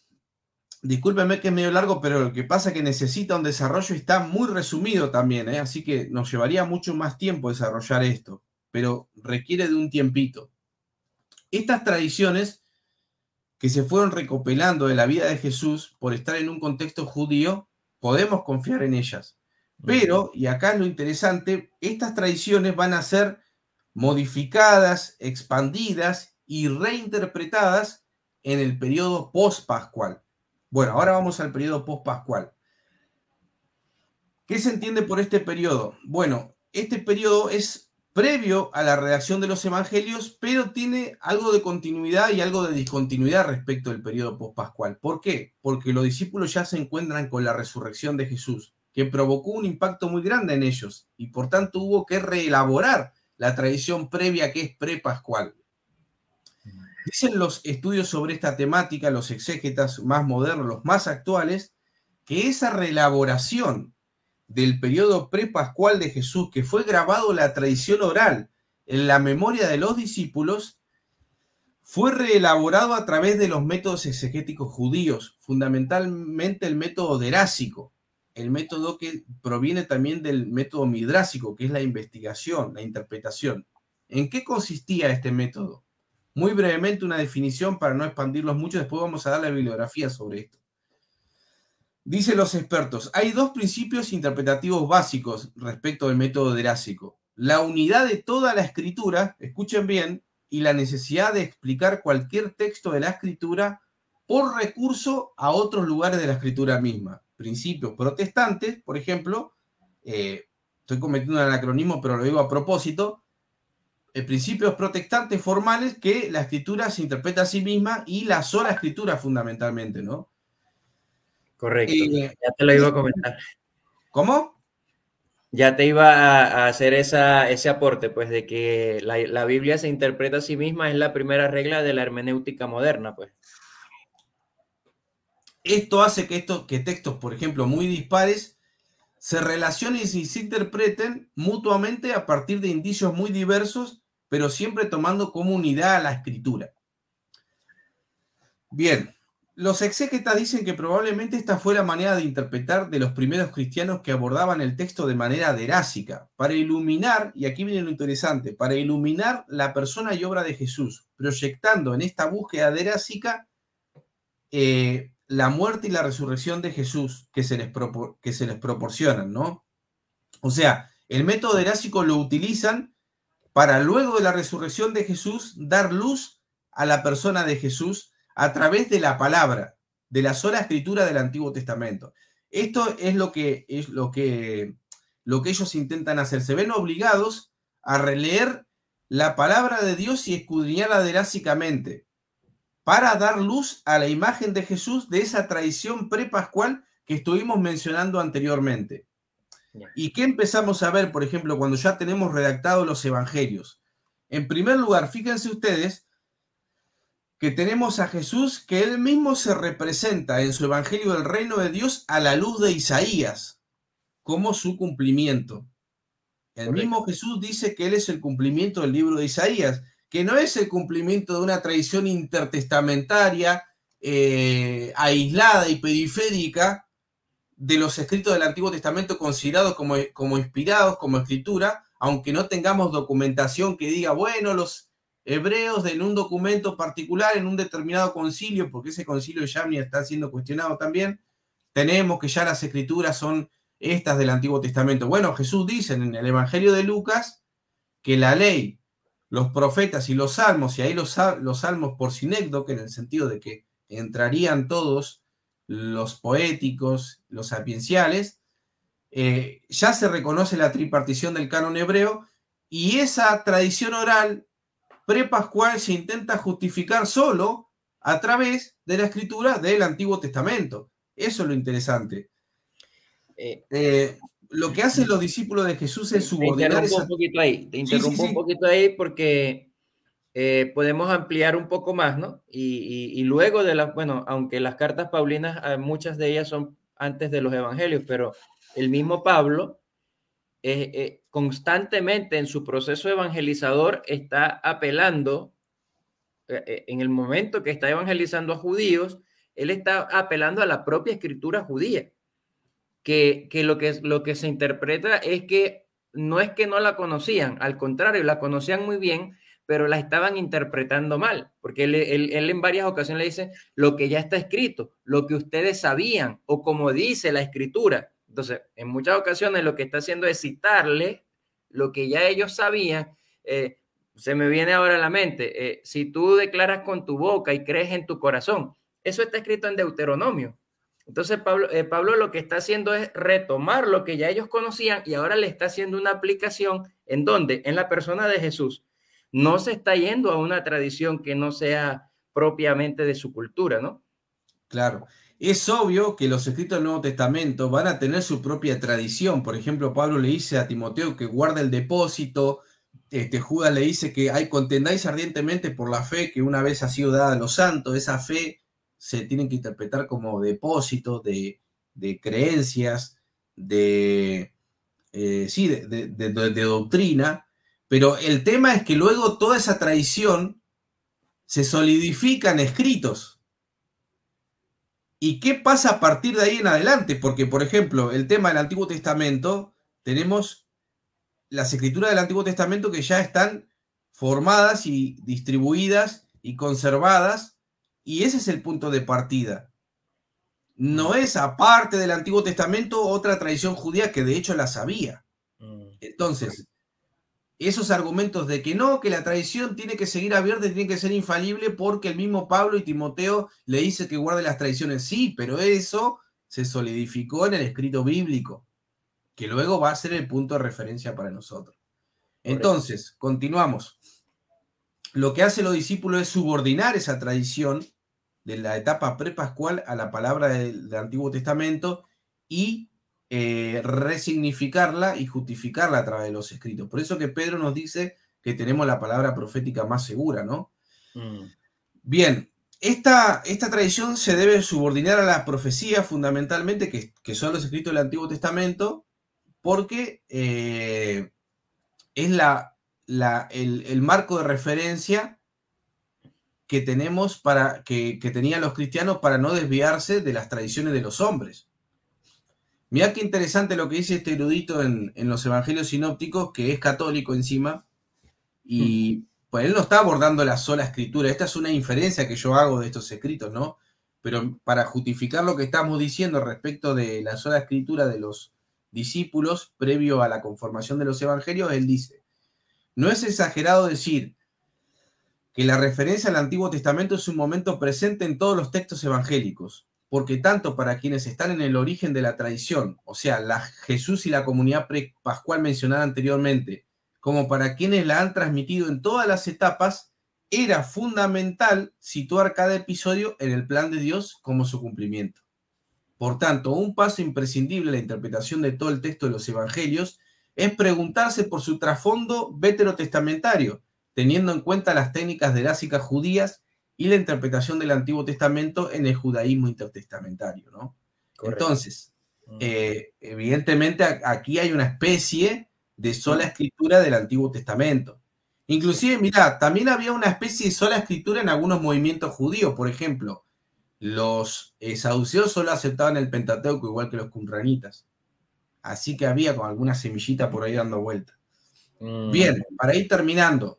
discúlpenme que es medio largo, pero lo que pasa es que necesita un desarrollo está muy resumido también, ¿eh? así que nos llevaría mucho más tiempo desarrollar esto, pero requiere de un tiempito. Estas tradiciones que se fueron recopilando de la vida de Jesús por estar en un contexto judío, podemos confiar en ellas. Pero, y acá es lo interesante, estas tradiciones van a ser modificadas, expandidas y reinterpretadas en el periodo post-pascual. Bueno, ahora vamos al periodo post-pascual. ¿Qué se entiende por este periodo? Bueno, este periodo es previo a la redacción de los evangelios, pero tiene algo de continuidad y algo de discontinuidad respecto del periodo pospascual. ¿Por qué? Porque los discípulos ya se encuentran con la resurrección de Jesús, que provocó un impacto muy grande en ellos y por tanto hubo que reelaborar la tradición previa que es prepascual. Dicen los estudios sobre esta temática, los exégetas más modernos, los más actuales, que esa reelaboración del periodo prepascual de Jesús, que fue grabado la tradición oral en la memoria de los discípulos, fue reelaborado a través de los métodos exegéticos judíos, fundamentalmente el método derásico, el método que proviene también del método midrásico, que es la investigación, la interpretación. ¿En qué consistía este método? Muy brevemente una definición para no expandirlos mucho, después vamos a dar la bibliografía sobre esto. Dicen los expertos, hay dos principios interpretativos básicos respecto del método derásico. La unidad de toda la escritura, escuchen bien, y la necesidad de explicar cualquier texto de la escritura por recurso a otros lugares de la escritura misma. Principios protestantes, por ejemplo, eh, estoy cometiendo un anacronismo, pero lo digo a propósito, eh, principios protestantes formales que la escritura se interpreta a sí misma y la sola escritura fundamentalmente, ¿no? Correcto. ya te lo iba a comentar. ¿Cómo? Ya te iba a, hacer esa, ese aporte, pues, de que la, Biblia se interpreta a sí misma, es la primera regla de la hermenéutica moderna, pues. Esto hace que, esto, que textos, por ejemplo, muy dispares, se relacionen y se interpreten mutuamente a partir de indicios muy diversos, pero siempre tomando como unidad a la escritura. Bien, los exégetas dicen que probablemente esta fue la manera de interpretar de los primeros cristianos que abordaban el texto de manera derásica, para iluminar, y aquí viene lo interesante, para iluminar la persona y obra de Jesús, proyectando en esta búsqueda derásica eh, la muerte y la resurrección de Jesús que se, les que se les proporcionan, ¿no? O sea, el método derásico lo utilizan para luego de la resurrección de Jesús dar luz a la persona de Jesús a través de la palabra, de la sola escritura del Antiguo Testamento. Esto es lo que, es lo que, lo que ellos intentan hacer. Se ven obligados a releer la palabra de Dios y escudriñarla drásticamente para dar luz a la imagen de Jesús de esa tradición prepascual que estuvimos mencionando anteriormente. ¿Y qué empezamos a ver, por ejemplo, cuando ya tenemos redactados los evangelios? En primer lugar, fíjense ustedes que tenemos a Jesús que él mismo se representa en su Evangelio del Reino de Dios a la luz de Isaías como su cumplimiento. El mismo Jesús dice que él es el cumplimiento del libro de Isaías, que no es el cumplimiento de una tradición intertestamentaria eh, aislada y periférica de los escritos del Antiguo Testamento considerados como, como inspirados, como escritura, aunque no tengamos documentación que diga, bueno, los hebreos en un documento particular, en un determinado concilio, porque ese concilio de Yamni está siendo cuestionado también, tenemos que ya las escrituras son estas del Antiguo Testamento. Bueno, Jesús dice en el Evangelio de Lucas que la ley, los profetas y los salmos, y ahí los, los salmos por sinécdoque, en el sentido de que entrarían todos los poéticos, los sapienciales, eh, ya se reconoce la tripartición del canon hebreo y esa tradición oral prepascual se intenta justificar solo a través de la escritura del Antiguo Testamento. Eso es lo interesante. Eh, eh, lo que hacen los discípulos de Jesús es subordinar. Te interrumpo un poquito ahí, te interrumpo un poquito ahí porque eh, podemos ampliar un poco más, ¿no? Y, luego de las, bueno, aunque las cartas paulinas, muchas de ellas son antes de los evangelios, pero el mismo Pablo constantemente en su proceso evangelizador está apelando, en el momento que está evangelizando a judíos, él está apelando a la propia escritura judía que, lo que lo que se interpreta es que no es que no la conocían, al contrario, la conocían muy bien, pero la estaban interpretando mal, porque él, él, en varias ocasiones le dice lo que ya está escrito, lo que ustedes sabían o como dice la escritura. Entonces, en muchas ocasiones lo que está haciendo es citarle lo que ya ellos sabían. Eh, se me viene ahora a la mente, eh, si tú declaras con tu boca y crees en tu corazón, eso está escrito en Deuteronomio. Entonces Pablo, eh, Pablo lo que está haciendo es retomar lo que ya ellos conocían y ahora le está haciendo una aplicación en donde, en la persona de Jesús, no se está yendo a una tradición que no sea propiamente de su cultura, ¿no? Claro. Es obvio que los escritos del Nuevo Testamento van a tener su propia tradición. Por ejemplo, Pablo le dice a Timoteo que guarda el depósito. Este, Judas le dice que hay contendáis ardientemente por la fe que una vez ha sido dada a los santos. Esa fe se tienen que interpretar como depósito de, creencias, de, eh, sí, de, doctrina, pero el tema es que luego toda esa tradición se solidifica en escritos. ¿Y qué pasa a partir de ahí en adelante? Porque, por ejemplo, el tema del Antiguo Testamento, tenemos las escrituras del Antiguo Testamento que ya están formadas y distribuidas y conservadas y ese es el punto de partida. No es aparte del Antiguo Testamento otra tradición judía que de hecho la sabía. Mm. Entonces, esos argumentos de que no, que la tradición tiene que seguir abierta y tiene que ser infalible porque el mismo Pablo y Timoteo le dice que guarde las tradiciones. Sí, pero eso se solidificó en el escrito bíblico, que luego va a ser el punto de referencia para nosotros. Entonces, continuamos. Lo que hace los discípulos es subordinar esa tradición de la etapa prepascual a la palabra del, Antiguo Testamento y eh, resignificarla y justificarla a través de los escritos. Por eso que Pedro nos dice que tenemos la palabra profética más segura, ¿no? Mm. Bien, esta, esta, tradición se debe subordinar a la profecía fundamentalmente, que, son los escritos del Antiguo Testamento, porque eh, es la, el, el, marco de referencia que tenemos para que, tenían los cristianos para no desviarse de las tradiciones de los hombres. Mira qué interesante lo que dice este erudito en, los evangelios sinópticos, que es católico encima, y pues él no está abordando la sola escritura, esta es una inferencia que yo hago de estos escritos, ¿no? Pero para justificar lo que estamos diciendo respecto de la sola escritura de los discípulos previo a la conformación de los evangelios, él dice, no es exagerado decir que la referencia al Antiguo Testamento es un momento presente en todos los textos evangélicos, porque tanto para quienes están en el origen de la tradición, o sea, la Jesús y la comunidad pascual mencionada anteriormente, como para quienes la han transmitido en todas las etapas, era fundamental situar cada episodio en el plan de Dios como su cumplimiento. Por tanto, un paso imprescindible en la interpretación de todo el texto de los evangelios es preguntarse por su trasfondo veterotestamentario, teniendo en cuenta las técnicas derásicas judías y la interpretación del Antiguo Testamento en el judaísmo intertestamentario, ¿no? Entonces, mm. eh, evidentemente aquí hay una especie de sola mm. escritura del Antiguo Testamento. Inclusive, mira, también había una especie de sola escritura en algunos movimientos judíos, por ejemplo, los eh, saduceos solo aceptaban el Pentateuco igual que los cumranitas. Así que había con alguna semillita por ahí dando vuelta. Mm. Bien, para ir terminando,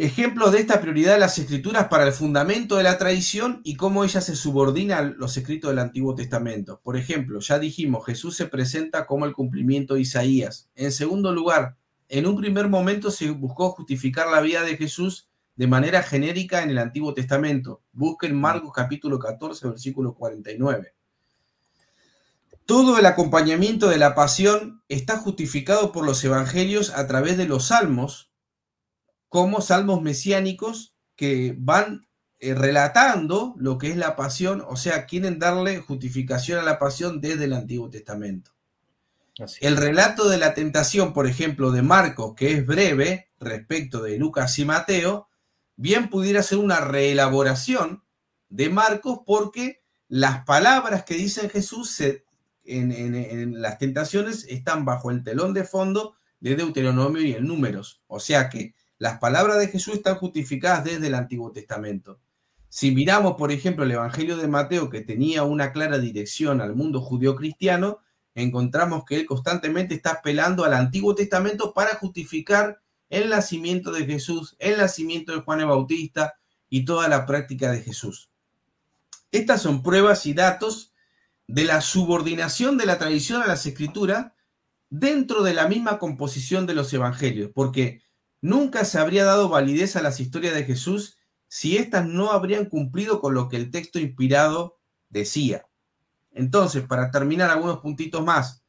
Ejemplos de esta prioridad de las escrituras para el fundamento de la tradición y cómo ella se subordina a los escritos del Antiguo Testamento. Por ejemplo, ya dijimos, Jesús se presenta como el cumplimiento de Isaías. En segundo lugar, en un primer momento se buscó justificar la vida de Jesús de manera genérica en el Antiguo Testamento. Busquen Marcos capítulo 14, versículo 49. Todo el acompañamiento de la pasión está justificado por los evangelios a través de los salmos, como salmos mesiánicos que van eh, relatando lo que es la pasión, o sea, quieren darle justificación a la pasión desde el Antiguo Testamento. El relato de la tentación, por ejemplo, de Marcos, que es breve respecto de Lucas y Mateo, bien pudiera ser una reelaboración de Marcos porque las palabras que dice Jesús se en, las tentaciones están bajo el telón de fondo de Deuteronomio y en números. O sea que las palabras de Jesús están justificadas desde el Antiguo Testamento. Si miramos, por ejemplo, el Evangelio de Mateo, que tenía una clara dirección al mundo judío cristiano, encontramos que él constantemente está apelando al Antiguo Testamento para justificar el nacimiento de Jesús, el nacimiento de Juan el Bautista y toda la práctica de Jesús. Estas son pruebas y datos de la subordinación de la tradición a las escrituras dentro de la misma composición de los evangelios, porque nunca se habría dado validez a las historias de Jesús si éstas no habrían cumplido con lo que el texto inspirado decía. Entonces, para terminar algunos puntitos más,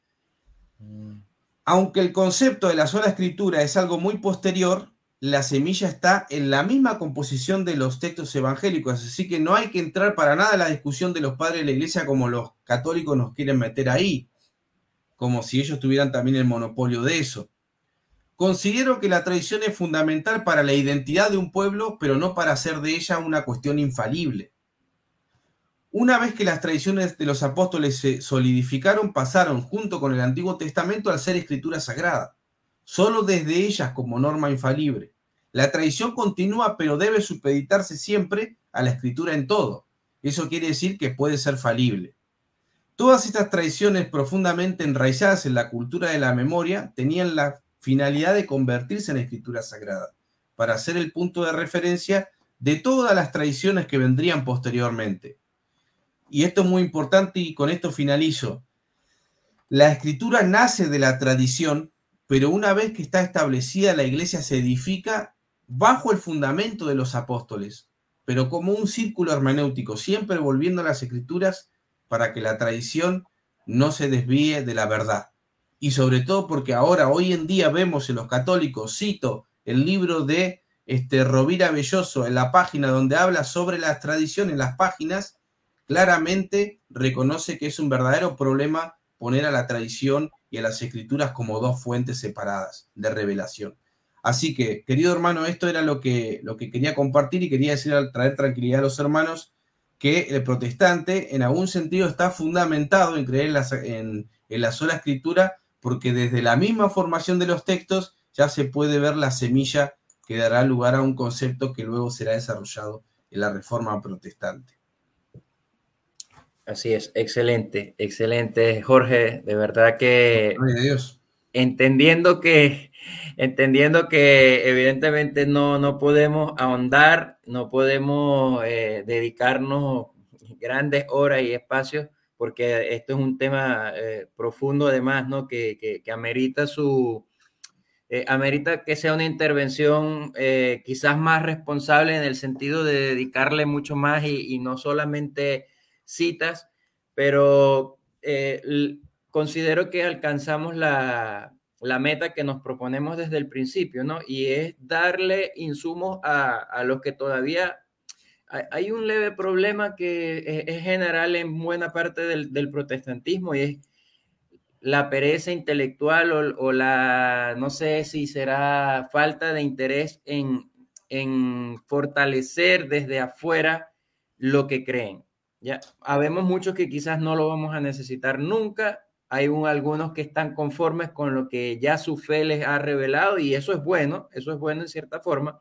mm. aunque el concepto de la sola escritura es algo muy posterior, la semilla está en la misma composición de los textos evangélicos, así que no hay que entrar para nada en la discusión de los padres de la iglesia como los católicos nos quieren meter ahí, como si ellos tuvieran también el monopolio de eso. Considero que la tradición es fundamental para la identidad de un pueblo, pero no para hacer de ella una cuestión infalible. Una vez que las tradiciones de los apóstoles se solidificaron, pasaron junto con el Antiguo Testamento al ser escritura sagrada solo desde ellas como norma infalible. La tradición continúa, pero debe supeditarse siempre a la escritura en todo. Eso quiere decir que puede ser falible. Todas estas tradiciones profundamente enraizadas en la cultura de la memoria tenían la finalidad de convertirse en escritura sagrada, para ser el punto de referencia de todas las tradiciones que vendrían posteriormente. Y esto es muy importante y con esto finalizo. La escritura nace de la tradición pero una vez que está establecida la iglesia se edifica bajo el fundamento de los apóstoles, pero como un círculo hermenéutico, siempre volviendo a las escrituras para que la tradición no se desvíe de la verdad. Y sobre todo porque ahora, hoy en día, vemos en los católicos, cito el libro de este, Rovira Belloso en la página donde habla sobre las tradiciones, las páginas, claramente reconoce que es un verdadero problema poner a la tradición y a las escrituras como dos fuentes separadas de revelación. Así que, querido hermano, esto era lo que, lo que quería compartir y quería decir al traer tranquilidad a los hermanos que el protestante en algún sentido está fundamentado en creer en la, en, en la sola escritura porque desde la misma formación de los textos ya se puede ver la semilla que dará lugar a un concepto que luego será desarrollado en la reforma protestante. Así es, excelente, excelente, Jorge. De verdad que entendiendo que entendiendo que evidentemente no, no podemos ahondar, no podemos eh, dedicarnos grandes horas y espacios, porque esto es un tema eh, profundo además, ¿no? Que, que, amerita su eh, amerita que sea una intervención quizás más responsable en el sentido de dedicarle mucho más y, y no solamente citas, pero eh, considero que alcanzamos la, meta que nos proponemos desde el principio, ¿no? Y es darle insumos a, los que todavía... Hay, un leve problema que es, general en buena parte del, protestantismo y es la pereza intelectual o, la, no sé si será falta de interés en, en fortalecer desde afuera lo que creen. Ya, habemos muchos que quizás no lo vamos a necesitar nunca. Hay algunos que están conformes con lo que ya su fe les ha revelado y eso es bueno, eso es bueno en cierta forma.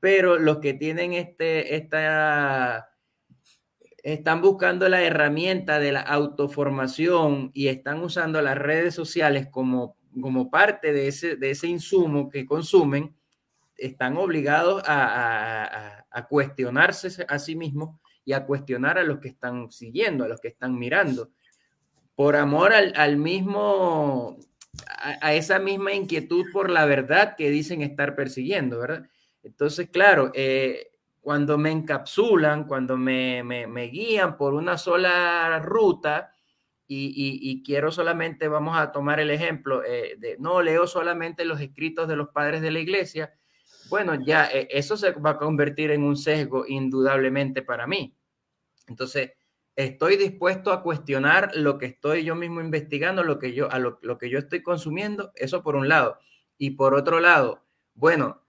Pero los que tienen este, esta, están buscando la herramienta de la autoformación y están usando las redes sociales como, como parte de ese, de ese insumo que consumen, están obligados a, a, a cuestionarse a sí mismos y a cuestionar a los que están siguiendo, a los que están mirando, por amor al, mismo, a, esa misma inquietud por la verdad que dicen estar persiguiendo, ¿verdad? Entonces, claro, eh, cuando me encapsulan, cuando me, guían por una sola ruta y, quiero solamente, vamos a tomar el ejemplo, eh, de no leo solamente los escritos de los padres de la iglesia, bueno, ya eh, eso se va a convertir en un sesgo indudablemente para mí. Entonces, estoy dispuesto a cuestionar lo que estoy yo mismo investigando, lo que yo, a lo, que yo estoy consumiendo, eso por un lado. Y por otro lado, bueno,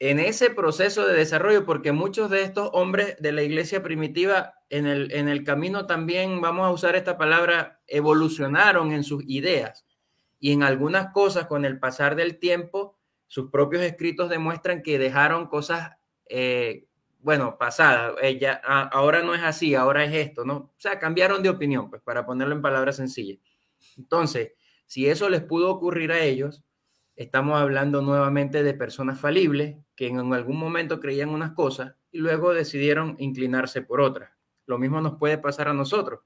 en ese proceso de desarrollo, porque muchos de estos hombres de la iglesia primitiva en el, en el camino también, vamos a usar esta palabra, evolucionaron en sus ideas. Y en algunas cosas, con el pasar del tiempo, sus propios escritos demuestran que dejaron cosas eh, bueno, pasada, ella, ahora no es así, ahora es esto, ¿no? O sea, cambiaron de opinión, pues para ponerlo en palabras sencillas. Entonces, si eso les pudo ocurrir a ellos, estamos hablando nuevamente de personas falibles que en algún momento creían unas cosas y luego decidieron inclinarse por otras. Lo mismo nos puede pasar a nosotros,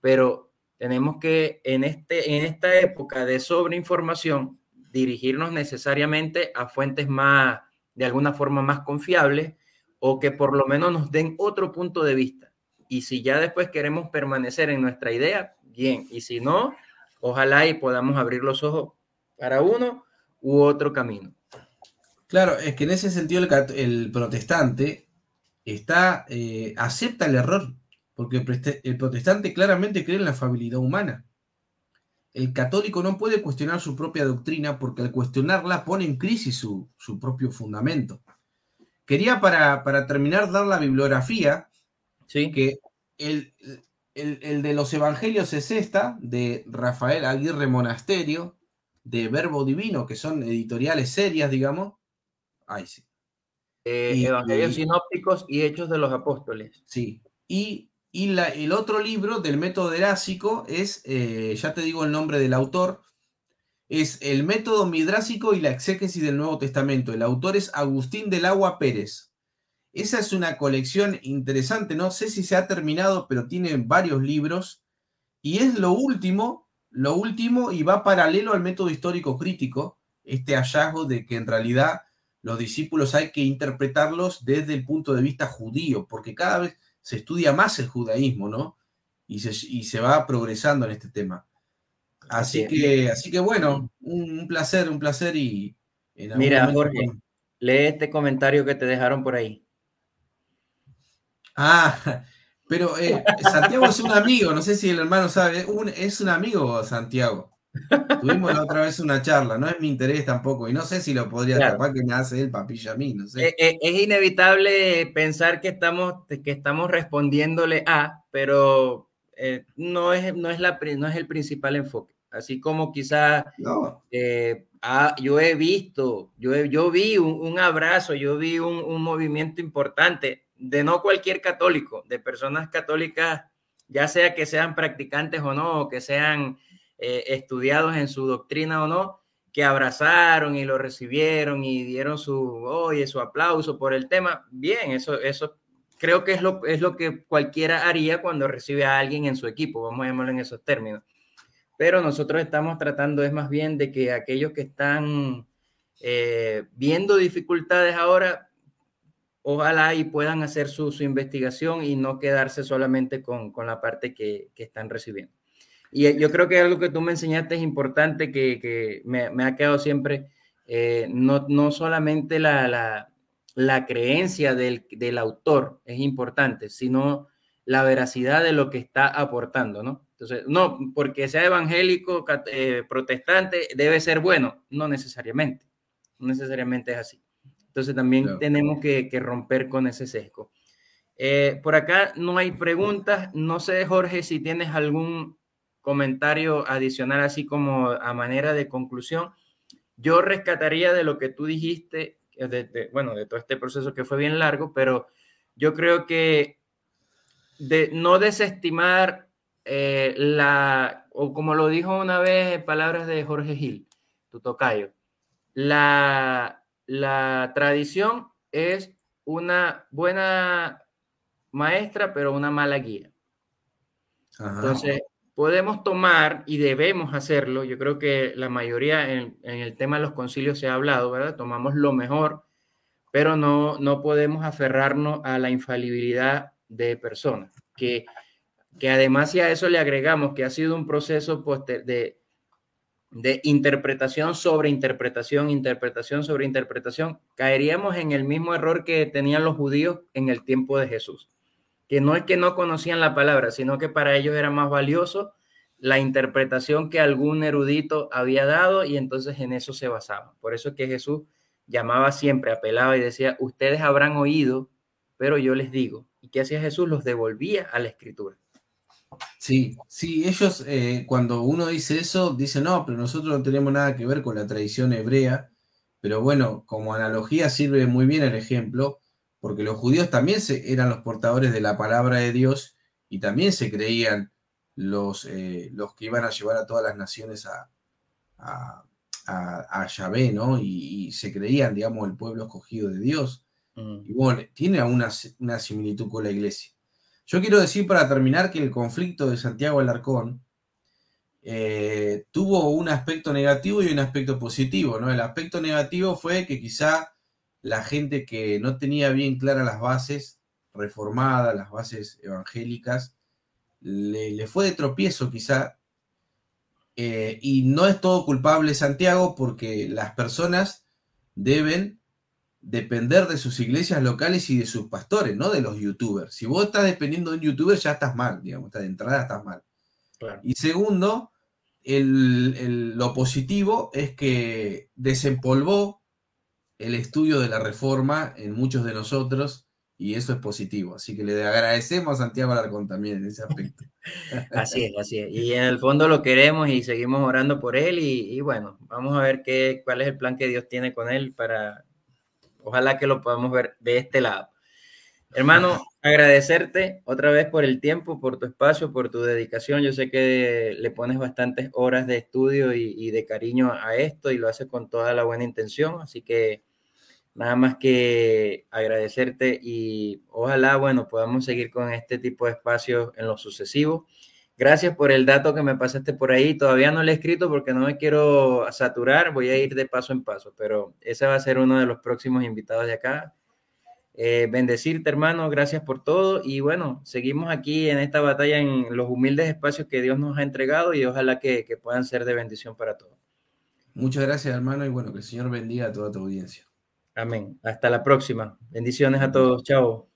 pero tenemos que en, este, en esta época de sobreinformación dirigirnos necesariamente a fuentes más, de alguna forma más confiables o que por lo menos nos den otro punto de vista. Y si ya después queremos permanecer en nuestra idea, bien. Y si no, ojalá y podamos abrir los ojos para uno u otro camino. Claro, es que en ese sentido el, protestante está, eh, acepta el error, porque el protestante claramente cree en la afabilidad humana. El católico no puede cuestionar su propia doctrina porque al cuestionarla pone en crisis su, su propio fundamento. Quería para, terminar dar la bibliografía, ¿Sí? que el, de los Evangelios es esta, de Rafael Aguirre Monasterio, de Verbo Divino, que son editoriales serias, digamos. Ahí sí. Eh, Evangelios sinópticos y Hechos de los Apóstoles. Sí. Y, el otro libro del método erásico es, eh, ya te digo el nombre del autor, es El método midrásico y la exégesis del Nuevo Testamento. El autor es Agustín del Agua Pérez. Esa es una colección interesante, no sé si se ha terminado, pero tiene varios libros y es lo último, lo último y va paralelo al método histórico crítico, este hallazgo de que en realidad los discípulos hay que interpretarlos desde el punto de vista judío, porque cada vez se estudia más el judaísmo, ¿no? Y se, y se va progresando en este tema. Así que, así que bueno, un, placer, un placer y... Mira, Jorge, lee este comentario que te dejaron por ahí. Ah, pero eh, Santiago es un amigo, no sé si el hermano sabe, es un amigo Santiago. Tuvimos la otra vez una charla, no es mi interés tampoco, y no sé si lo podría tapar que me hace el papilla a mí, no sé. Eh, eh, es, inevitable pensar que estamos, que estamos respondiéndole a, pero no, es, no, es la, no es el principal enfoque. Así como quizás eh, ah, yo he visto, yo, yo vi un, abrazo, yo vi un, movimiento importante de no cualquier católico, de personas católicas, ya sea que sean practicantes o no, o que sean eh, estudiados en su doctrina o no, que abrazaron y lo recibieron y dieron su, oye, su aplauso por el tema. Bien, eso, eso creo que es lo, es lo que cualquiera haría cuando recibe a alguien en su equipo, vamos a llamarlo en esos términos pero nosotros estamos tratando es más bien de que aquellos que están eh, viendo dificultades ahora, ojalá y puedan hacer su, investigación y no quedarse solamente con, la parte que, están recibiendo. Y yo creo que algo que tú me enseñaste es importante, que, me, ha quedado siempre, eh, no, no, solamente la, creencia del, del, autor es importante, sino la veracidad de lo que está aportando, ¿no? Entonces, no, porque sea evangélico, eh, protestante, debe ser bueno. No necesariamente. No necesariamente es así. Entonces también tenemos que, romper con ese sesgo. Eh, por acá no hay preguntas. No sé, Jorge, si tienes algún comentario adicional, así como a manera de conclusión. Yo rescataría de lo que tú dijiste, bueno, de todo este proceso que fue bien largo, pero yo creo que de no desestimar eh, la, o como lo dijo una vez en palabras de Jorge Gil, tu tocayo, la, la tradición es una buena maestra, pero una mala guía. Entonces, podemos tomar y debemos hacerlo. Yo creo que la mayoría en, el tema de los concilios se ha hablado, ¿verdad? Tomamos lo mejor pero no, no podemos aferrarnos a la infalibilidad de personas, que, que además si a eso le agregamos que ha sido un proceso de, de interpretación sobre interpretación, interpretación sobre interpretación, caeríamos en el mismo error que tenían los judíos en el tiempo de Jesús, que no es que no conocían la palabra, sino que para ellos era más valioso la interpretación que algún erudito había dado y entonces en eso se basaban. Por eso es que Jesús llamaba siempre, apelaba y decía, ustedes habrán oído, pero yo les digo. ¿Y qué hacía Jesús? Los devolvía a la escritura. Sí, sí, ellos eh, cuando uno dice eso, dicen, no, pero nosotros no tenemos nada que ver con la tradición hebrea, pero bueno, como analogía sirve muy bien el ejemplo, porque los judíos también se, eran los portadores de la palabra de Dios y también se creían los, eh, los que iban a llevar a todas las naciones a, a, a, Yahvé, ¿no? Y, se creían, digamos, el pueblo escogido de Dios. Mm. Y bueno, tiene una, una similitud con la iglesia. Yo quiero decir para terminar que el conflicto de Santiago Alarcón eh, tuvo un aspecto negativo y un aspecto positivo, ¿no? El aspecto negativo fue que quizá la gente que no tenía bien claras las bases reformadas, las bases evangélicas, le, fue de tropiezo quizá. Eh, y no es todo culpable Santiago porque las personas deben depender de sus iglesias locales y de sus pastores, no de los youtubers. Si vos estás dependiendo de un youtuber, ya estás mal, digamos, de entrada estás mal. Y segundo, lo positivo es que desempolvó el estudio de la reforma en muchos de nosotros y eso es positivo. Así que le agradecemos a Santiago Alarcón también en ese aspecto. Así es, así es. Y en el fondo lo queremos y seguimos orando por él y, y bueno, vamos a ver qué, cuál es el plan que Dios tiene con él para Ojalá que lo podamos ver de este lado. Hermano, agradecerte otra vez por el tiempo, por tu espacio, por tu dedicación. Yo sé que le pones bastantes horas de estudio y, de cariño a esto y lo haces con toda la buena intención. Así que nada más que agradecerte y ojalá, bueno, podamos seguir con este tipo de espacios en lo sucesivo. Gracias por el dato que me pasaste por ahí. Todavía no lo he escrito porque no me quiero saturar. Voy a ir de paso en paso, pero ese va a ser uno de los próximos invitados de acá. Eh, bendecirte, hermano. Gracias por todo. Y bueno, seguimos aquí en esta batalla en los humildes espacios que Dios nos ha entregado y ojalá que, que puedan ser de bendición para todos. Muchas gracias, hermano. Y bueno, que el Señor bendiga a toda tu audiencia. Amén. Hasta la próxima. Bendiciones a todos. Chao.